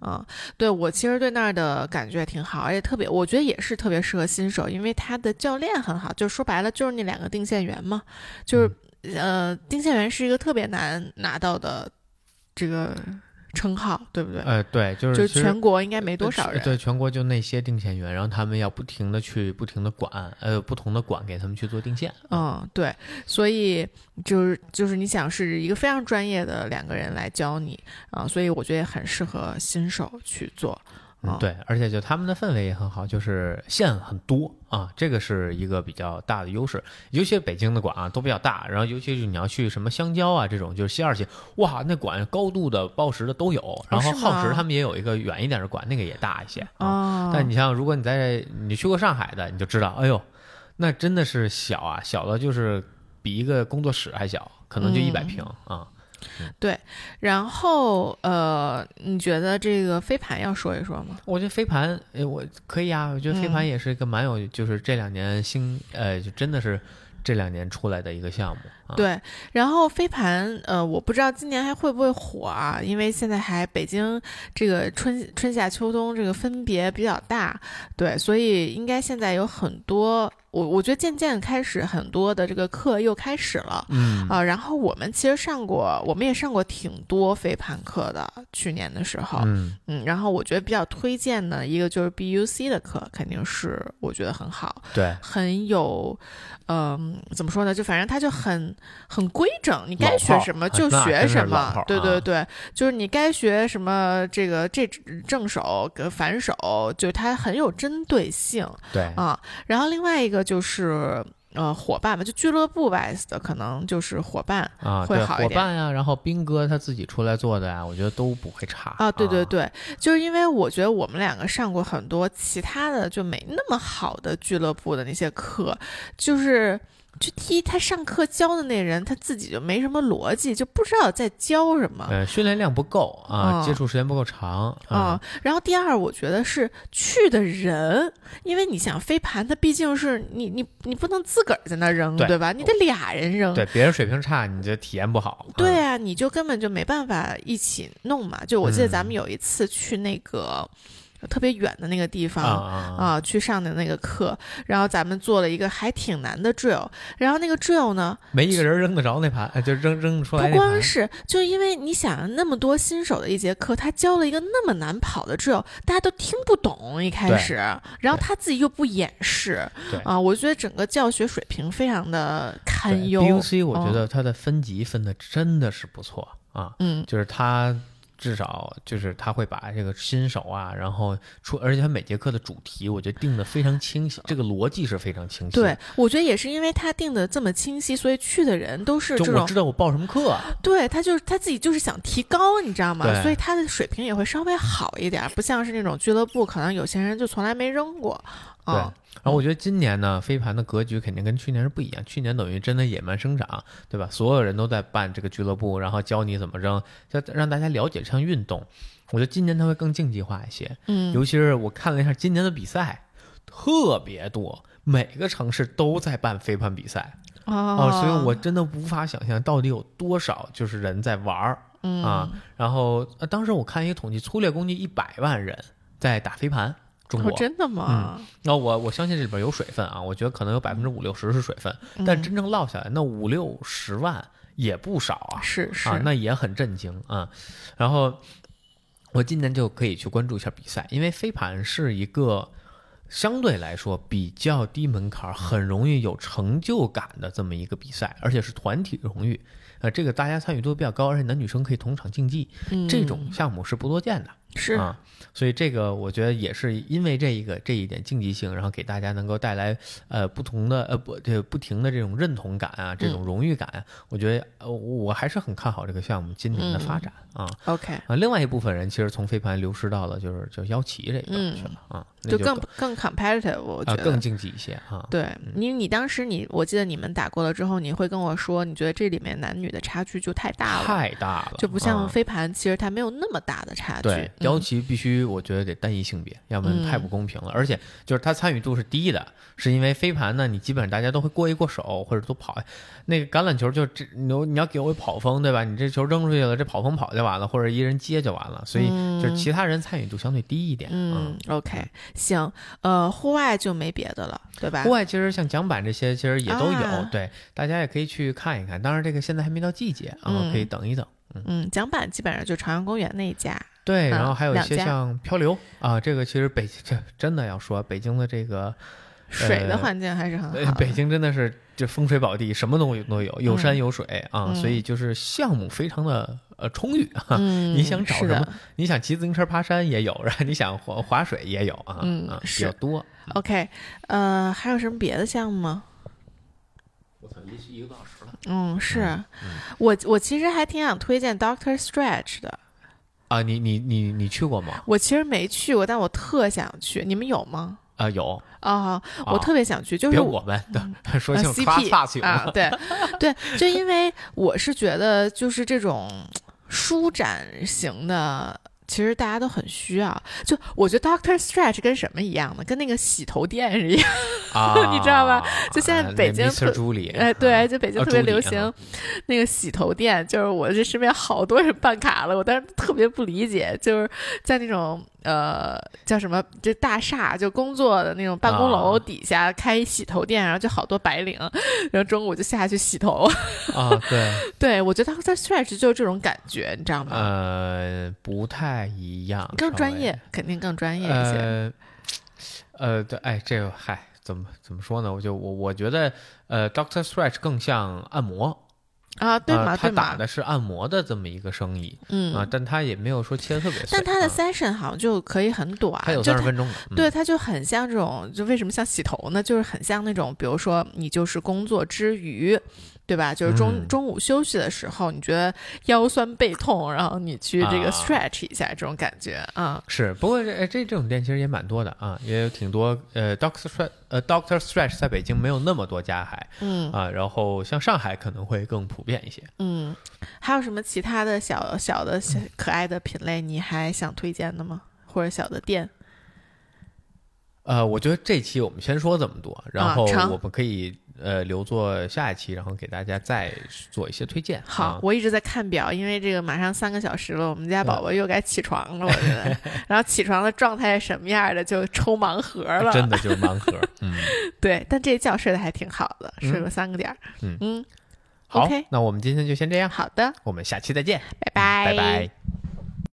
Speaker 2: 嗯，对我其实对那儿的感觉也挺好，而且特别，我觉得也是特别适合新手，因为他的教练很好，就说白了就是那两个定线员嘛，就是、呃，定线员是一个特别难拿到的这个称号，对不对？
Speaker 1: 呃，对，就是
Speaker 2: 就全国应该没多少人。
Speaker 1: 呃对，全国就那些定线员，然后他们要不停的去不停的管，呃，不同的管给他们去做定线。
Speaker 2: 嗯，对，所以就是就是你想是一个非常专业的两个人来教你啊、所以我觉得也很适合新手去做。哦，
Speaker 1: 嗯对，而且就他们的氛围也很好，就是线很多啊，这个是一个比较大的优势。尤其北京的馆啊都比较大，然后尤其是你要去什么香蕉啊这种，就是西二旗，哇，那馆高度的报时的都有，然后耗时他们也有一个远一点的馆，那个也大一些啊。
Speaker 2: 哦，
Speaker 1: 但你像如果你在你去过上海的，你就知道，哎呦，那真的是小啊，小的就是比一个工作室还小，可能就一百平
Speaker 2: 嗯
Speaker 1: 平啊。
Speaker 2: 然后呃，你觉得这个飞盘要说一说吗？
Speaker 1: 我觉得飞盘，哎，我可以啊。我觉得飞盘
Speaker 2: 嗯
Speaker 1: 也是一个蛮有，就是这两年新，呃，就真的是这两年出来的一个项目啊。
Speaker 2: 对，然后飞盘，呃，我不知道今年还会不会火啊？因为现在还北京这个春春夏秋冬这个分别比较大，对，所以应该现在有很多，我我觉得渐渐开始很多的这个课又开始了。
Speaker 1: 嗯
Speaker 2: 啊，然后我们其实上过，我们也上过挺多飞盘课的，去年的时候，
Speaker 1: 嗯
Speaker 2: 嗯，然后我觉得比较推荐的一个就是 BUC 的课，肯定是我觉得很好，
Speaker 1: 对，
Speaker 2: 很有，嗯、怎么说呢？就反正它就很很规整，你该学什么就学什么对对对，就是你该学什么这个这正手跟反手，就是它很有针对性
Speaker 1: 对，
Speaker 2: 啊。然后另外一个就是。呃，伙伴吧，就俱乐部 wise 的，可能就是伙伴
Speaker 1: 啊，
Speaker 2: 会好一点
Speaker 1: 伙伴呀，然后斌哥他自己出来做的呀，我觉得都不会差
Speaker 2: 啊，对对对，就是因为我觉得我们两个上过很多其他的就没那么好的俱乐部的那些课，就是就第一他上课教的那人他自己就没什么逻辑，就不知道在教什么。
Speaker 1: 呃，训练量不够啊，
Speaker 2: 嗯
Speaker 1: 接触时间不够长
Speaker 2: 啊、然后第二，我觉得是去的人，因为你想飞盘，它毕竟是你你你不能自个儿在那扔，
Speaker 1: 对
Speaker 2: 吧？你得俩人扔，
Speaker 1: 对，别人水平差，你就体验不好。
Speaker 2: 对
Speaker 1: 啊，
Speaker 2: 啊，你就根本就没办法一起弄嘛。就我记得咱
Speaker 1: 嗯
Speaker 2: 们有一次去那个特别远的那个地方。
Speaker 1: 啊
Speaker 2: 去上的那个课，然后咱们做了一个还挺难的 drill，然后那个 drill 呢，
Speaker 1: 没一个人扔得着那盘，哎就扔扔出来不。
Speaker 2: 光是，就因为你想那么多新手的一节课，他教了一个那么难跑的 drill，大家都听不懂一开始，然后他自己又不演示，
Speaker 1: 对
Speaker 2: 啊，我觉得整个教学水平非常的堪忧。
Speaker 1: BUC 我觉
Speaker 2: 嗯
Speaker 1: 得它的分级分的真的是不错啊，
Speaker 2: 嗯，
Speaker 1: 就是它至少就是他会把这个新手啊，然后出，而且他每节课的主题我觉得定的非常清晰，这个逻辑是非常清晰。
Speaker 2: 对，，我觉得也是因为他定的这么清晰，所以去的人都是这种
Speaker 1: 知道我报什么课啊，
Speaker 2: 对他就是他自己就是想提高，你知道吗？所以他的水平也会稍微好一点，不像是那种俱乐部，可能有些人就从来没扔过。
Speaker 1: 对。
Speaker 2: 啊，
Speaker 1: 然后我觉得今年呢，飞盘的格局肯定跟去年是不一样。去年等于真的野蛮生长，对吧？所有人都在办这个俱乐部，然后教你怎么扔，就让大家了解这项运动。我觉得今年它会更竞技化一些，
Speaker 2: 嗯，
Speaker 1: 尤其是我看了一下今年的比赛，特别多，每个城市都在办飞盘比赛
Speaker 2: 哦
Speaker 1: 哦，所以我真的无法想象到底有多少就是人在玩儿
Speaker 2: 嗯
Speaker 1: 啊。然后、呃、当时我看一个统计，粗略估计一百万人在打飞盘，中国。
Speaker 2: 哦，真的吗？
Speaker 1: 嗯、那我我相信这里边有水分啊，我觉得可能有百分之五六十是水分，但
Speaker 2: 嗯
Speaker 1: 真正落下来那五六十万也不少啊。
Speaker 2: 是是，
Speaker 1: 啊，那也很震惊啊。然后我今年就可以去关注一下比赛，因为飞盘是一个相对来说比较低门槛、很容易有成就感的这么一个比赛，而且是团体荣誉。呃，这个大家参与度比较高，而且男女生可以同场竞技，
Speaker 2: 嗯
Speaker 1: 这种项目是不多见的
Speaker 2: 是
Speaker 1: 啊。所以这个我觉得也是因为这一个这一点竞技性，然后给大家能够带来呃不同的呃不这不停的这种认同感啊，这种荣誉感。我觉得呃我还是很看好这个项目今年的发展啊。
Speaker 2: OK，
Speaker 1: 啊，另外一部分人其实从飞盘流失到了就是就腰旗这一段去了啊，
Speaker 2: 就
Speaker 1: 就
Speaker 2: 更更 competitive，我觉
Speaker 1: 啊
Speaker 2: 得
Speaker 1: 更竞技一些啊。
Speaker 2: 对因为，你当时你，我记得你们打过了之后，你会跟我说，你觉得这里面男女的差距就太大了，
Speaker 1: 太大了，
Speaker 2: 就不像
Speaker 1: 啊
Speaker 2: 飞盘，其实它没有那么大的差距。
Speaker 1: 对，腰
Speaker 2: 嗯
Speaker 1: 旗必须我觉得得单一性别，要不然太不公平了。而且就是它参与度是低的，是因为飞盘呢，你基本上大家都会过一过手或者都跑。那个橄榄球就这你你要给我跑风对吧？你这球扔出去了，这跑风跑就完了，或者一人接就完了。所以就是其他人参与度相对低一点。
Speaker 2: 嗯，OK，行，呃，户外就没别的了，对吧
Speaker 1: 户？外其实像桨板这些其实也都有，
Speaker 2: 啊
Speaker 1: 对，大家也可以去看一看。当然这个现在还没到季节啊，
Speaker 2: 嗯
Speaker 1: 可以等一等。
Speaker 2: 嗯，桨板基本上就朝阳公园那一家。
Speaker 1: 对，
Speaker 2: 啊
Speaker 1: 然后还有一些像漂流啊，这个其实北这真的要说北京的这个
Speaker 2: 水的
Speaker 1: 呃
Speaker 2: 环境还是很好。
Speaker 1: 北京真的是这风水宝地，什么东西都有，有山有水啊，
Speaker 2: 嗯
Speaker 1: 所以就是项目非常的呃充裕啊。
Speaker 2: 嗯，
Speaker 1: 你想找什么
Speaker 2: 的
Speaker 1: 你想骑自行车爬山也有，然后你想滑滑水也有啊，啊比
Speaker 2: 嗯是
Speaker 1: 较多。
Speaker 2: ？OK，呃，还有什么别的项目吗？
Speaker 1: 我操，一一个多小时了
Speaker 2: 嗯，是
Speaker 1: 嗯
Speaker 2: 我我其实还挺想推荐 Doctor Stretch 的。
Speaker 1: 啊！你你你你去过吗？
Speaker 2: 我其实没去过，但我特想去。你们有吗？
Speaker 1: 啊，有，
Speaker 2: 啊、我
Speaker 1: 啊
Speaker 2: 特别想去，就是
Speaker 1: 我们的说清楚，
Speaker 2: 呃
Speaker 1: 擦
Speaker 2: CP 啊，对 对，就因为我是觉得就是这种舒展型的。其实大家都很需要，就我觉得 Doctor Stretch 跟什么一样呢？跟那个洗头店是一样，
Speaker 1: 啊，
Speaker 2: 你知道吧？就现在北京哎，对，
Speaker 1: 啊
Speaker 2: 就北京
Speaker 1: 啊
Speaker 2: 特别流行那个洗头店，就是我这身边好多人办卡了，我当时特别不理解，就是在那种呃叫什么这大厦就工作的那种办公楼
Speaker 1: 啊
Speaker 2: 底下开一洗头店，然后就好多白领，然后中午就下去洗头。
Speaker 1: 啊，对，
Speaker 2: 对我觉得 Doctor Stretch 就是这种感觉，你知道吗？
Speaker 1: 呃，不太一样，
Speaker 2: 更专业，肯定更专业一些。
Speaker 1: 呃，呃，对，哎，这个嗨，怎么怎么说呢？我就我我觉得，呃，Doctor Stretch 更像按摩，
Speaker 2: 啊，对
Speaker 1: 呃
Speaker 2: 嘛，
Speaker 1: 他打的是按摩的这么一个生意
Speaker 2: 嗯，
Speaker 1: 啊，但他也没有说切的特别碎，
Speaker 2: 但他的
Speaker 1: 啊。
Speaker 2: session 好像就可以很短，
Speaker 1: 他有三十分钟的，嗯。
Speaker 2: 对，，他就很像这种，就为什么像洗头呢？就是很像那种，比如说你就是工作之余，对吧？就是中、
Speaker 1: 嗯
Speaker 2: 中午休息的时候，你觉得腰酸背痛，然后你去这个
Speaker 1: 啊
Speaker 2: stretch 一下，这种感觉啊。
Speaker 1: 是，不过这哎这这种店其实也蛮多的啊，也有挺多，呃，Doctor Stretch，呃，Doctor Stretch 在北京没有那么多家还
Speaker 2: 嗯
Speaker 1: 啊，然后像上海可能会更普遍一些。
Speaker 2: 嗯，还有什么其他的小小的小可爱的品类，你还想推荐的吗？或者小的店？
Speaker 1: 呃，我觉得这期我们先说这么多，然后我们可以呃留作下一期，然后给大家再做一些推荐。
Speaker 2: 好，
Speaker 1: 啊
Speaker 2: 我一直在看表，因为这个马上三个小时了，我们家宝宝又该起床了，我觉得。然后起床的状态是什么样的，就抽盲盒了。
Speaker 1: 真的就是盲盒。嗯，
Speaker 2: 对，但这觉睡得还挺好的，睡
Speaker 1: 嗯
Speaker 2: 了三个点儿。
Speaker 1: 嗯
Speaker 2: 嗯，
Speaker 1: 好
Speaker 2: OK
Speaker 1: 那我们今天就先这样，
Speaker 2: 好的，
Speaker 1: 我们下期再见，
Speaker 2: 拜拜，
Speaker 1: 拜拜。